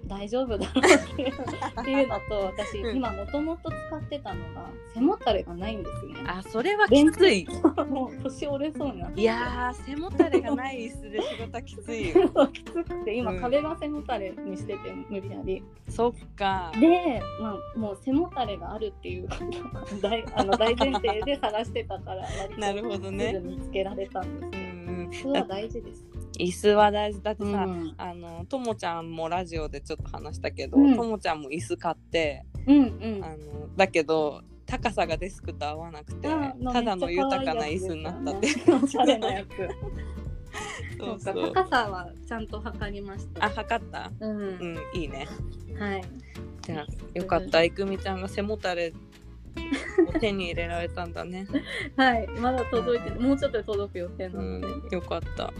Speaker 2: 大丈夫だなっていうのと私、
Speaker 1: うん。
Speaker 2: 今もともと使ってたのが背もたれがないんですね。
Speaker 1: あそれはきつい。
Speaker 2: もう年折れそうになって
Speaker 1: いやー背もたれがない椅子で仕事はきついよ。
Speaker 2: きつくて今、
Speaker 1: うん。
Speaker 2: 壁が背もたれにしてて無理やり。
Speaker 1: そっか。
Speaker 2: で、まあ、もう背もたれがあるっていうことが大 あの大前提で探してたから
Speaker 1: なるほどね。
Speaker 2: 見つけられたんです
Speaker 1: うんうん。
Speaker 2: それは大事です
Speaker 1: 椅子は大事。だってさ、
Speaker 2: うん。
Speaker 1: あのともちゃんもラジオでちょっと話したけど、
Speaker 2: うん。
Speaker 1: ともちゃんも椅子買って、
Speaker 2: うんうん。
Speaker 1: あのだけど高さがデスクと合わなくて
Speaker 2: あ
Speaker 1: ただの豊かな椅子になったって。
Speaker 2: おしゃれなやつ。
Speaker 1: そう
Speaker 2: か高さはちゃんと測りました。
Speaker 1: あ測った？
Speaker 2: うん、
Speaker 1: うんいいね。
Speaker 2: はい。
Speaker 1: じゃあよかった。いくみちゃんが背もたれを手に入れられたんだね。
Speaker 2: はいまだ届いてもうちょっとで届く予定な
Speaker 1: う
Speaker 2: ので、
Speaker 1: んよかった。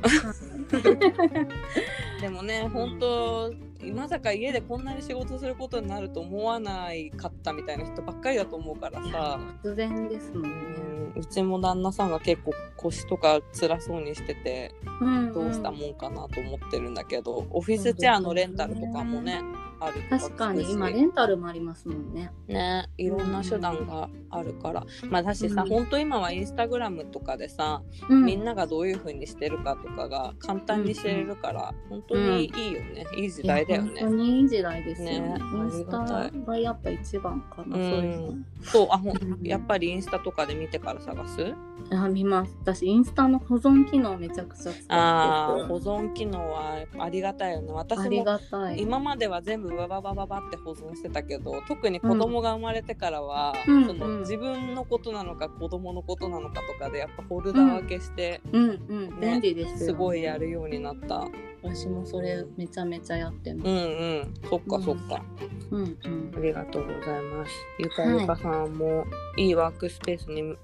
Speaker 1: でもね本当まさか家でこんなに仕事することになると思わないかったみたいな人ばっかりだと思うからさ、
Speaker 2: 突然ですもんね、
Speaker 1: うん、うちも旦那さんが結構腰とか辛そうにしてて
Speaker 2: うん
Speaker 1: どうしたもんかなと思ってるんだけど、オフィスチェアのレンタルとかもねあると
Speaker 2: 確かに今レンタルもありますもんね。
Speaker 1: ねいろんな手段があるから、まあだしさ、
Speaker 2: うん。
Speaker 1: 本当今はインスタグラムとかでさ、
Speaker 2: うん。
Speaker 1: みんながどういう風にしてるかとかが簡単に知れるから、本当にいいよね、いい時代だよね。
Speaker 2: 本当にいい時代ですよ。ね
Speaker 1: ね
Speaker 2: インスタがやっぱ一番かな、
Speaker 1: うん。
Speaker 2: そういうの。
Speaker 1: そうあほん
Speaker 2: うん。
Speaker 1: やっぱりインスタとかで見てから探す？
Speaker 2: あ見ます。私インスタの保存機能めちゃくちゃ使ってて。
Speaker 1: あー保存機能はありがたいよね。私
Speaker 2: あり
Speaker 1: も
Speaker 2: がたい。
Speaker 1: 今までは全部バババババって保存してたけど特に子供が生まれてからは、
Speaker 2: うん。
Speaker 1: その
Speaker 2: うん。
Speaker 1: 自分のことなのか子供のことなのかとかでやっぱフォルダ分けして、
Speaker 2: うんうん。便利ですよ、
Speaker 1: すごいやるようになった。
Speaker 2: 私もそれめちゃめちゃやってます。
Speaker 1: うんうん。そっかそっか、
Speaker 2: うんうん。
Speaker 1: ありがとうございます。ゆかゆかさんもいいワークスペースに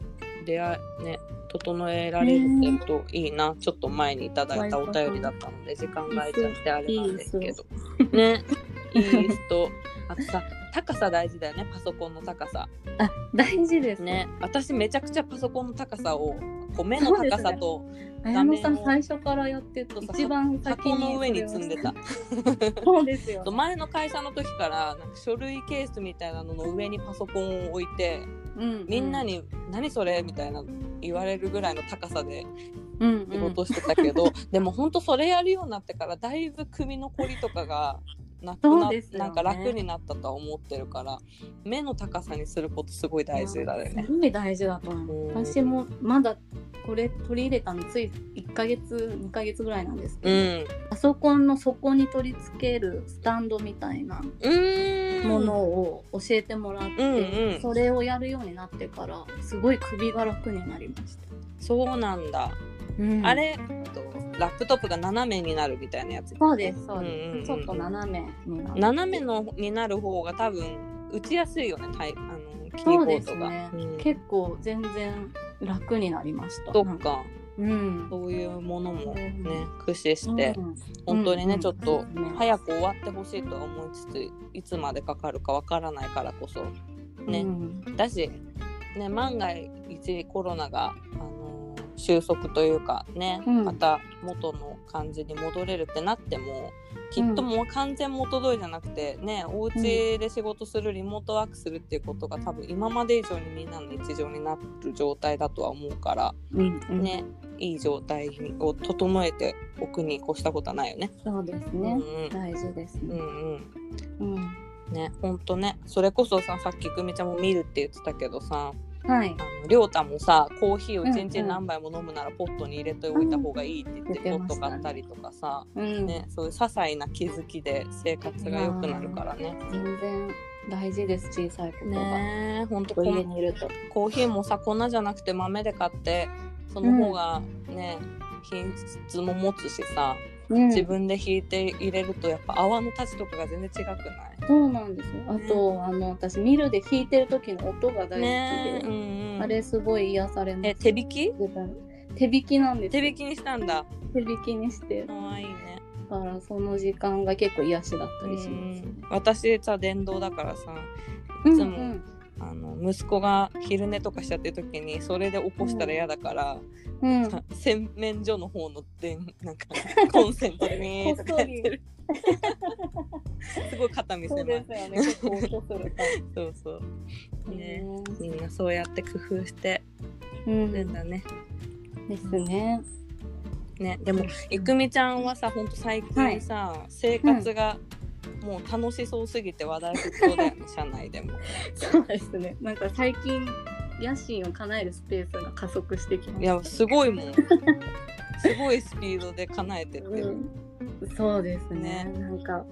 Speaker 1: 出会いね整えられるといいな、ちょっと前にいただいたお便りだったので時間が空いちゃってあれなんですけど。ねいい人あとさ高さ大事だよね。パソコンの高さ。
Speaker 2: あ大事です。
Speaker 1: ね。私めちゃくちゃパソコンの高さをこう目の高さと
Speaker 2: 綾野さん最初からやって
Speaker 1: そうそう
Speaker 2: 一番先
Speaker 1: の上に積んでた。
Speaker 2: そうですよ、
Speaker 1: 前の会社の時からなんか書類ケースみたいなのの上にパソコンを置いて
Speaker 2: うん
Speaker 1: みんなに「何それ?」みたいな言われるぐらいの高さで
Speaker 2: うん
Speaker 1: 仕事してたけど、でもほんとそれやるようになってからだいぶ首のこりとかがなくな
Speaker 2: そうですよね。
Speaker 1: なんか楽になったとは思ってるから目の高さにすることすごい大事だよね。
Speaker 2: すごい大事だと思う、
Speaker 1: うん。
Speaker 2: 私もまだこれ取り入れたのつい1ヶ月2ヶ月ぐらいなんです
Speaker 1: う
Speaker 2: けど、
Speaker 1: ん、
Speaker 2: パソコンの底に取り付けるスタンドみたいなものを教えてもらって、
Speaker 1: うんうん。
Speaker 2: それをやるようになってからすごい首が楽になりました、
Speaker 1: そうなんだ、
Speaker 2: うん。
Speaker 1: あれとラップトップが斜めになるみたいなやつ。
Speaker 2: そうですそうです、
Speaker 1: うんうんうん
Speaker 2: ちょっと斜めになる。
Speaker 1: 斜めのになる方が多分打ちやすいよねタイあのキーボードが。
Speaker 2: すね、
Speaker 1: うん。
Speaker 2: 結構全然楽になりました。
Speaker 1: そっか。
Speaker 2: うん。
Speaker 1: そういうものもね
Speaker 2: うん。
Speaker 1: 駆使して、
Speaker 2: うん
Speaker 1: 本当にね、
Speaker 2: うん
Speaker 1: ちょっと早く終わってほしいとは思いつついつまでかかるかわからないからこそね、
Speaker 2: うん。
Speaker 1: だし、ね、万が一コロナが、あのー収束というかね、
Speaker 2: うん。
Speaker 1: また元の感じに戻れるってなってもきっともう完全元通りじゃなくてねお家で仕事するリモートワークするっていうことが多分今まで以上にみんなの日常になる状態だとは思うから、
Speaker 2: うんうん。
Speaker 1: ねいい状態を整えておくに越したことはないよね。
Speaker 2: そうです
Speaker 1: うん
Speaker 2: ね、
Speaker 1: うん。
Speaker 2: 大事ですね、
Speaker 1: うんうん。
Speaker 2: うん。
Speaker 1: ね、ほんとね。それこそささっきくみちゃんも見るって言ってたけどさ
Speaker 2: はい。
Speaker 1: あのりょうたもさコーヒーを一日何杯も飲むならポットに入れておいた方がいいって言って、
Speaker 2: うん。言ってましたね。
Speaker 1: ポット買ったりとかさ、
Speaker 2: うん、
Speaker 1: ね、そういう些細な気づきで生活が良くなるからね。
Speaker 2: 全然大事です小さいことが、
Speaker 1: ねほんと
Speaker 2: こう
Speaker 1: この
Speaker 2: 家にいると。
Speaker 1: コーヒーもさ粉じゃなくて豆で買ってその方がね、品質も持つしさ
Speaker 2: うん。
Speaker 1: 自分で引いて入れるとやっぱ泡の立ちとかが全然違くない？
Speaker 2: そうなんですよ。あと、あの私ミルで弾いてる時の音が大好きで、
Speaker 1: ねうんうん、
Speaker 2: あれすごい癒されます。
Speaker 1: え手引き？
Speaker 2: 手引きなんですよ。
Speaker 1: 手引きにしたんだ。
Speaker 2: 手引きにして。
Speaker 1: かわいいね
Speaker 2: だからその時間が結構癒しだったりしますね。
Speaker 1: 私さ電動だからさ
Speaker 2: うん
Speaker 1: いつもあの息子が昼寝とかしちゃってる時にそれで起こしたら嫌だから、
Speaker 2: うん、うん
Speaker 1: さ洗面所の方の電 なんか コンセントでミーとかやってる。すごい肩身狭い
Speaker 2: そうですよね。結構音するから
Speaker 1: そうそう。ね。
Speaker 2: ね
Speaker 1: みんなそうやって工夫して
Speaker 2: うん。
Speaker 1: るんだね。
Speaker 2: ですね。
Speaker 1: ねでもいくみちゃんはさほんと最近さ、生活がもう楽しそうすぎて話題沸騰だよね社内でも。
Speaker 2: そうですね。なんか最近野心を叶えるスペースが加速してきま
Speaker 1: い
Speaker 2: した。
Speaker 1: やすごいもん。すごいスピードで叶えてってる、
Speaker 2: うん。そうですね。
Speaker 1: ね。
Speaker 2: なんか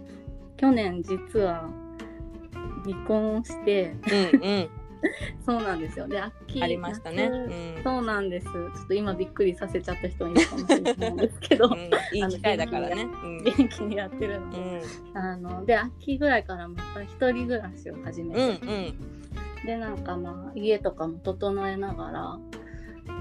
Speaker 2: 去年実は離婚して
Speaker 1: うんうん
Speaker 2: そうなんですよ。で秋
Speaker 1: ありましたね。
Speaker 2: 夏
Speaker 1: うん。
Speaker 2: そうなんです。ちょっと今びっくりさせちゃった人もいるかもしれないんですけど、
Speaker 1: うん、いい機会だからね。うん。
Speaker 2: 元気にやってるので、
Speaker 1: うん。
Speaker 2: あので秋ぐらいからまた一人暮らしを始め
Speaker 1: うん
Speaker 2: て、でなんかまあ家とかも整えながら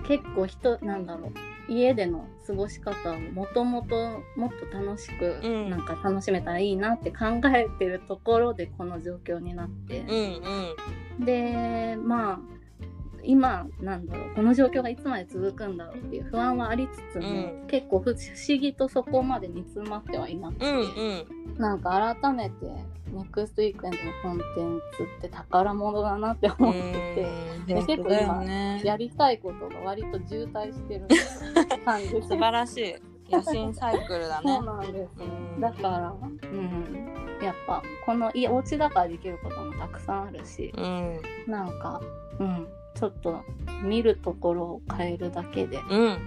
Speaker 2: 結構人なんだろう家での過ごし方をもともともっと楽しく、
Speaker 1: うん。
Speaker 2: なんか楽しめたらいいなって考えてるところでこの状況になって。
Speaker 1: うん、うん。うん
Speaker 2: でまあ今なんだろうこの状況がいつまで続くんだろうっていう不安はありつつも、
Speaker 1: うん。
Speaker 2: 結構不思議とそこまで煮詰まってはいなくて、
Speaker 1: うんうん。
Speaker 2: なんか改めてネクストウィークエンドのコンテンツって宝物だなって思ってて。結構今
Speaker 1: ね
Speaker 2: やりたいことが割と渋滞してる。感じ
Speaker 1: 素晴らしい。野心サイクルだね。
Speaker 2: そうなんです、
Speaker 1: うん。
Speaker 2: だから、うん、やっぱこの家お家だからできることもたくさんあるし
Speaker 1: うん。
Speaker 2: なんか、うん、ちょっと見るところを変えるだけで
Speaker 1: うん。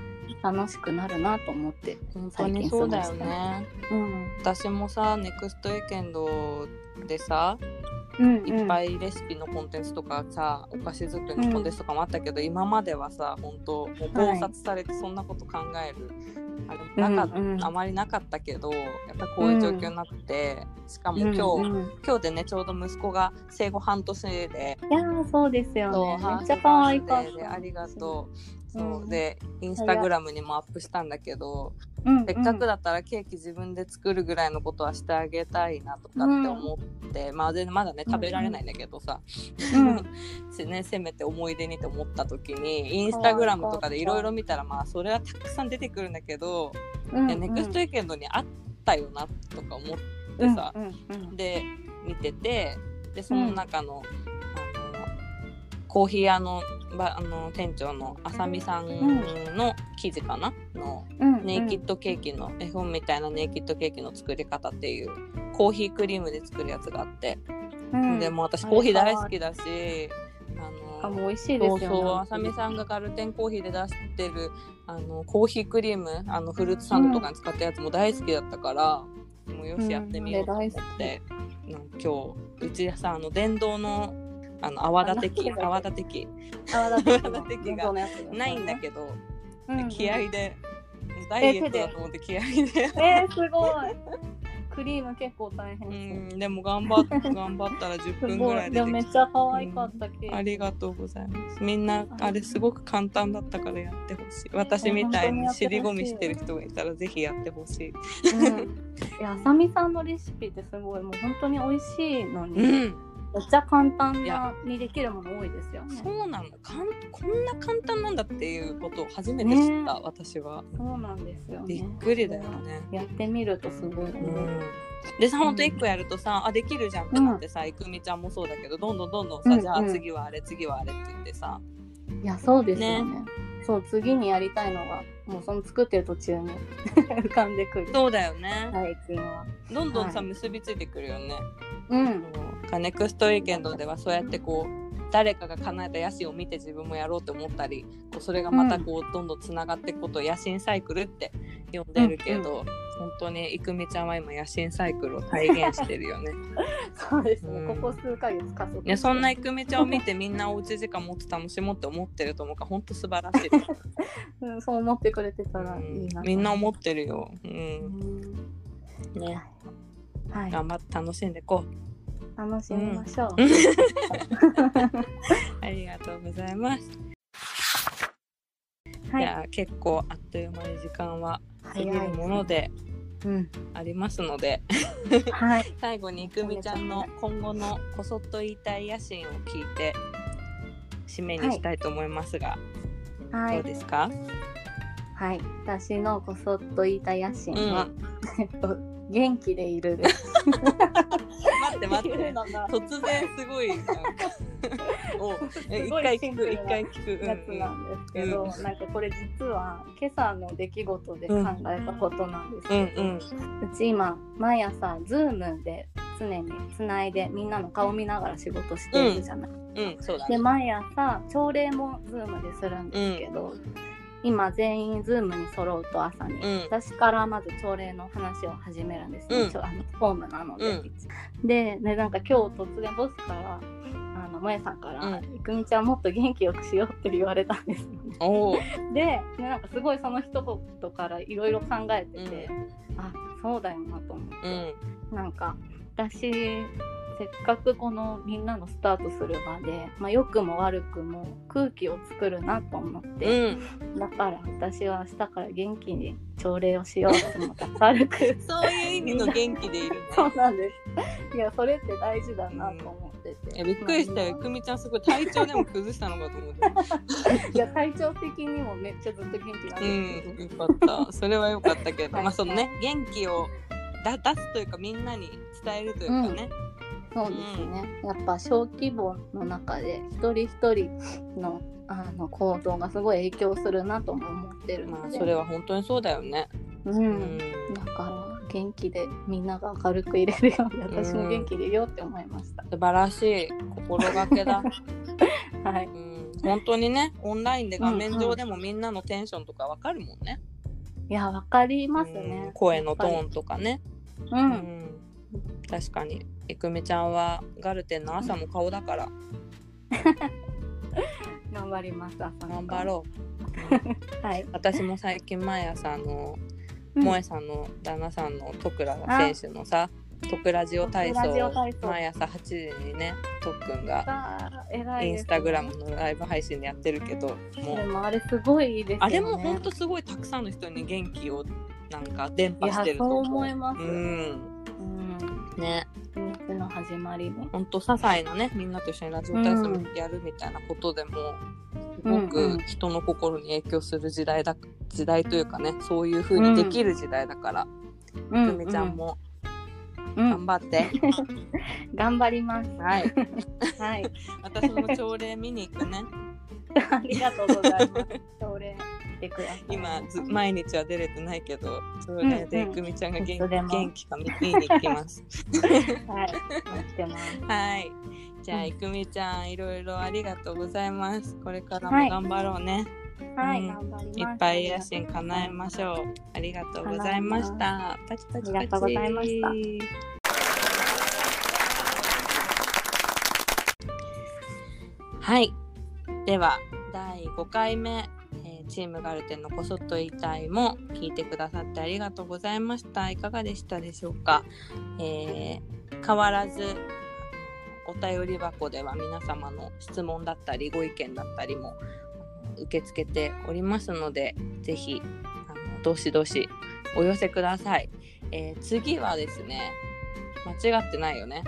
Speaker 2: 楽しくなるなと思って、
Speaker 1: 本当にそうだよね。
Speaker 2: うん。
Speaker 1: 私もさネクストウィーケンドでさ
Speaker 2: うん
Speaker 1: いっぱ
Speaker 2: い、
Speaker 1: いレシピのコンテンツとかさお菓子作りのコンテンツとかもあったけど、今まではさ本当もう考察されてそんなこと考える、あれなかっ
Speaker 2: うん。うん
Speaker 1: あまりなかったけどやっぱりこういう状況になって、しかも今日、
Speaker 2: うんうん。
Speaker 1: 今日でねちょうど息子が生後半年で
Speaker 2: いやーそうですよね。めっちゃ可愛かった。
Speaker 1: ありがとう。そう。
Speaker 2: うん
Speaker 1: でインスタグラムにもアップしたんだけど、
Speaker 2: うんうん。
Speaker 1: せっかくだったらケーキ自分で作るぐらいのことはしてあげたいなとかって思って、まあ全然まだね食べられないんだけどさ、
Speaker 2: うん。
Speaker 1: ね、せめて思い出にと思った時にインスタグラムとかでいろいろ見たらまあそれはたくさん出てくるんだけど、
Speaker 2: うん
Speaker 1: ネクストウィーケンドにあったよなとか思ってさ、
Speaker 2: うんうんうん。
Speaker 1: で見ててでその中のコーヒー屋のばあの店長のあさみさんの記事かな、の
Speaker 2: うん
Speaker 1: ネイキッドケーキの、絵本みたいなネイキッドケーキの作り方っていうコーヒークリームで作るやつがあって、
Speaker 2: うん。
Speaker 1: でもう私コーヒー大好きだしあの
Speaker 2: あもう美味しいですよね。
Speaker 1: そうそうあさみさんがガルテンコーヒーで出してるあのコーヒークリームあのフルーツサンドとかに使ったやつも大好きだったから、もうよしやってみようと思って、なんか今日うちでさあの電動のあの泡立て器泡立て器。
Speaker 2: 泡立て器
Speaker 1: がないんだけど、
Speaker 2: うん
Speaker 1: 気合でダイエットだと思って気合で。
Speaker 2: えー、すごい。クリーム結構大変
Speaker 1: でも頑張っ頑張ったら10
Speaker 2: うす
Speaker 1: 分ぐらいで
Speaker 2: めっちゃ可愛かった
Speaker 1: ありがとうございます。みんなあれすごく簡単だったからやってほしい。私みたいに尻込みしてる人がいたらぜひやってほしい。
Speaker 2: うん、いやあさみさんのレシピってすごいもう本当に美味しいのに、
Speaker 1: うん、
Speaker 2: めっちゃ簡単なにできるもの多いですよね。
Speaker 1: そうなの。かんこんな簡単なんだっていうことを初めて知った、
Speaker 2: ね。
Speaker 1: 私は。
Speaker 2: そうなんですよね。
Speaker 1: びっくりだよね。
Speaker 2: やってみるとすごい、
Speaker 1: うん。でさほんと1個やるとさ、あできるじゃんってなってさ、いくみちゃんもそうだけどどんどんどんどんさ、
Speaker 2: うん
Speaker 1: じゃあ
Speaker 2: うん
Speaker 1: 次はあれ次はあれって言ってさ、
Speaker 2: いやそうですよねそう次にやりたいのがもうその作ってる途中に 浮かんでくる。
Speaker 1: そうだよね、
Speaker 2: 最近は。
Speaker 1: どんどんさ、
Speaker 2: はい
Speaker 1: 結びついてくるよね。
Speaker 2: うん。
Speaker 1: ネクストウィーケンドではそうやってこう誰かが叶えた野心を見て自分もやろうと思ったりこうそれがまたこうどんどんつながっていくことを野心サイクルって呼んでるけど、
Speaker 2: うん
Speaker 1: 本当にいくみちゃんは今野心サイクルを体現してるよね。
Speaker 2: そうですね、
Speaker 1: うん。
Speaker 2: ここ数ヶ月加速
Speaker 1: ねそんないくみちゃんを見てみんなおうち時間もっと楽しもうって思ってると思うか。ら本当素晴らしい、
Speaker 2: うん、そう思ってくれてたらいいな、
Speaker 1: うん。みんな思ってるよ。う、
Speaker 2: うん。ん
Speaker 1: ね。
Speaker 2: はい。
Speaker 1: 頑張って楽しんでいこう。
Speaker 2: 楽しみましょう、
Speaker 1: ありがとうございます。
Speaker 2: はい。
Speaker 1: 結構あっという間に時間は過ぎるもので
Speaker 2: うん。
Speaker 1: ありますので。
Speaker 2: はい。
Speaker 1: 最後にいくみちゃんの今後のこそっと言いたい野心を聞いて締めにしたいと思いますが、どう
Speaker 2: はい
Speaker 1: ですか、
Speaker 2: はい。私のこそっと言いた野心は、
Speaker 1: う
Speaker 2: えっと元気でいるです
Speaker 1: 待って待って。突然すごいなんか。一回聞く一回聞く。
Speaker 2: やつなんですけど、
Speaker 1: うん
Speaker 2: なんかこれ実は今朝の出来事で考えたことなんです
Speaker 1: うん
Speaker 2: けど、
Speaker 1: うん
Speaker 2: うち今毎朝 Zoom で常につないでみんなの顔見ながら仕事しているじゃない、
Speaker 1: うん。そうだ
Speaker 2: で
Speaker 1: ね
Speaker 2: 毎朝朝礼も Zoom でするんですけど、今全員 Zoom に揃うと朝に、
Speaker 1: うん。
Speaker 2: 私からまず朝礼の話を始めるんですね、
Speaker 1: うん。
Speaker 2: あのフォームなので、
Speaker 1: うん。
Speaker 2: ででなんか今日突然ボスからあの萌えさんから
Speaker 1: うん「
Speaker 2: いくみちゃんもっと元気よくしよう」って言われたんですよね。ででなんかすごいその一言からいろいろ考えてて、あそうだよなと思って。
Speaker 1: うん。
Speaker 2: なんか私せっかくこのみんなのスタートする場で、まあ、良くも悪くも空気を作るなと思っ
Speaker 1: う
Speaker 2: て、
Speaker 1: ん。
Speaker 2: だから私は明日から元気に朝礼をしようと思って明るく。
Speaker 1: そういう意味の元気でいるね。
Speaker 2: そうなんです。いやそれって大事だなと思ってて、
Speaker 1: えびっくりしたよ。
Speaker 2: ま
Speaker 1: くみちゃんすごい体調でも崩したのかと思って
Speaker 2: あ いや体調的にもめっちゃずっと元気なん
Speaker 1: う
Speaker 2: ですけ
Speaker 1: ん
Speaker 2: ど、
Speaker 1: よかった。それはよかったけど。
Speaker 2: はい。
Speaker 1: まあそのね。元気をだ出すというかみんなに伝えるというかね
Speaker 2: そうですね、やっぱ小規模の中で一人一人のあの行動がすごい影響するなとも思ってるので、
Speaker 1: まあそれは本当にそうだよね。
Speaker 2: うん。
Speaker 1: うん
Speaker 2: だから元気でみんなが明るく入れるように私も元気でいようって思いました。
Speaker 1: 素晴らしい心がけだ。
Speaker 2: はい。
Speaker 1: うん。本当にねオンラインで画面上でもみんなのテンションとかわかるもんね。
Speaker 2: いやわかります
Speaker 1: うん。
Speaker 2: ね。
Speaker 1: 声のトーンとかね。
Speaker 2: う。
Speaker 1: うん。ん。確かにいくみちゃんはガルテンの朝も顔だから
Speaker 2: 頑張ります。朝
Speaker 1: 頑張ろう
Speaker 2: う。はい。
Speaker 1: 私も最近毎朝あの
Speaker 2: うん
Speaker 1: 萌えさんの旦那さんの徳良選手のさ徳ラジオ体操毎朝8時にねとっくんがインスタグラムのライブ配信でやってるけども
Speaker 2: で
Speaker 1: う
Speaker 2: もあれすごいいいですよね。
Speaker 1: あれもほんとすごいたくさんの人に元気をなんか伝
Speaker 2: いや
Speaker 1: 播してると
Speaker 2: そう
Speaker 1: 思う
Speaker 2: 思います。
Speaker 1: う
Speaker 2: うん。
Speaker 1: んね
Speaker 2: 一日の始まりね。
Speaker 1: ほんと些細なねみんなと一緒にラジオ体操やるみたいなことでもすご
Speaker 2: うんうん
Speaker 1: く人の心に影響する時代だ時代というかねそういう風にできる時代だから、
Speaker 2: う
Speaker 1: くみちゃんも
Speaker 2: うん、
Speaker 1: 頑張って、
Speaker 2: 頑張ります。
Speaker 1: はい
Speaker 2: はい。
Speaker 1: 私も朝礼見に行くね
Speaker 2: ありがとうございます。朝礼してください。
Speaker 1: 今ず毎日は出れてないけど朝礼で
Speaker 2: うんうん
Speaker 1: くみちゃんが元
Speaker 2: いつでも
Speaker 1: 元気か見見に行きます
Speaker 2: はい。
Speaker 1: はいじゃあいくみちゃんいろいろありがとうございますこれから
Speaker 2: はい
Speaker 1: も頑張ろうね、
Speaker 2: はい、
Speaker 1: うん
Speaker 2: 頑張ります。
Speaker 1: いっぱい野心叶えましょう。ありがとうございました。パチパチパチ。
Speaker 2: ありがとうございました
Speaker 1: はい。では、第5回目、えーチームガルテンのこそっと言いたいも聞いてくださってありがとうございました。いかがでしたでしょうか、えー変わらず、お便り箱では皆様の質問だったりご意見だったりも受け付けておりますのでぜひあのどしどしお寄せください、えー次はですね間違ってないよね。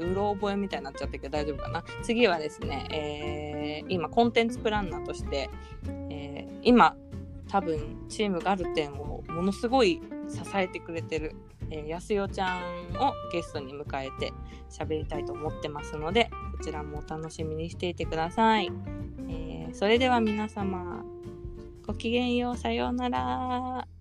Speaker 1: うろ覚えみたいになっちゃったけど大丈夫かな。次はですね、えー今コンテンツプランナーとして、えー今多分チームガルテンをものすごい支えてくれてる、えー、やすよちゃんをゲストに迎えて喋りたいと思ってますのでこちらもお楽しみにしていてください、えーそれでは皆様ごきげんようさようなら。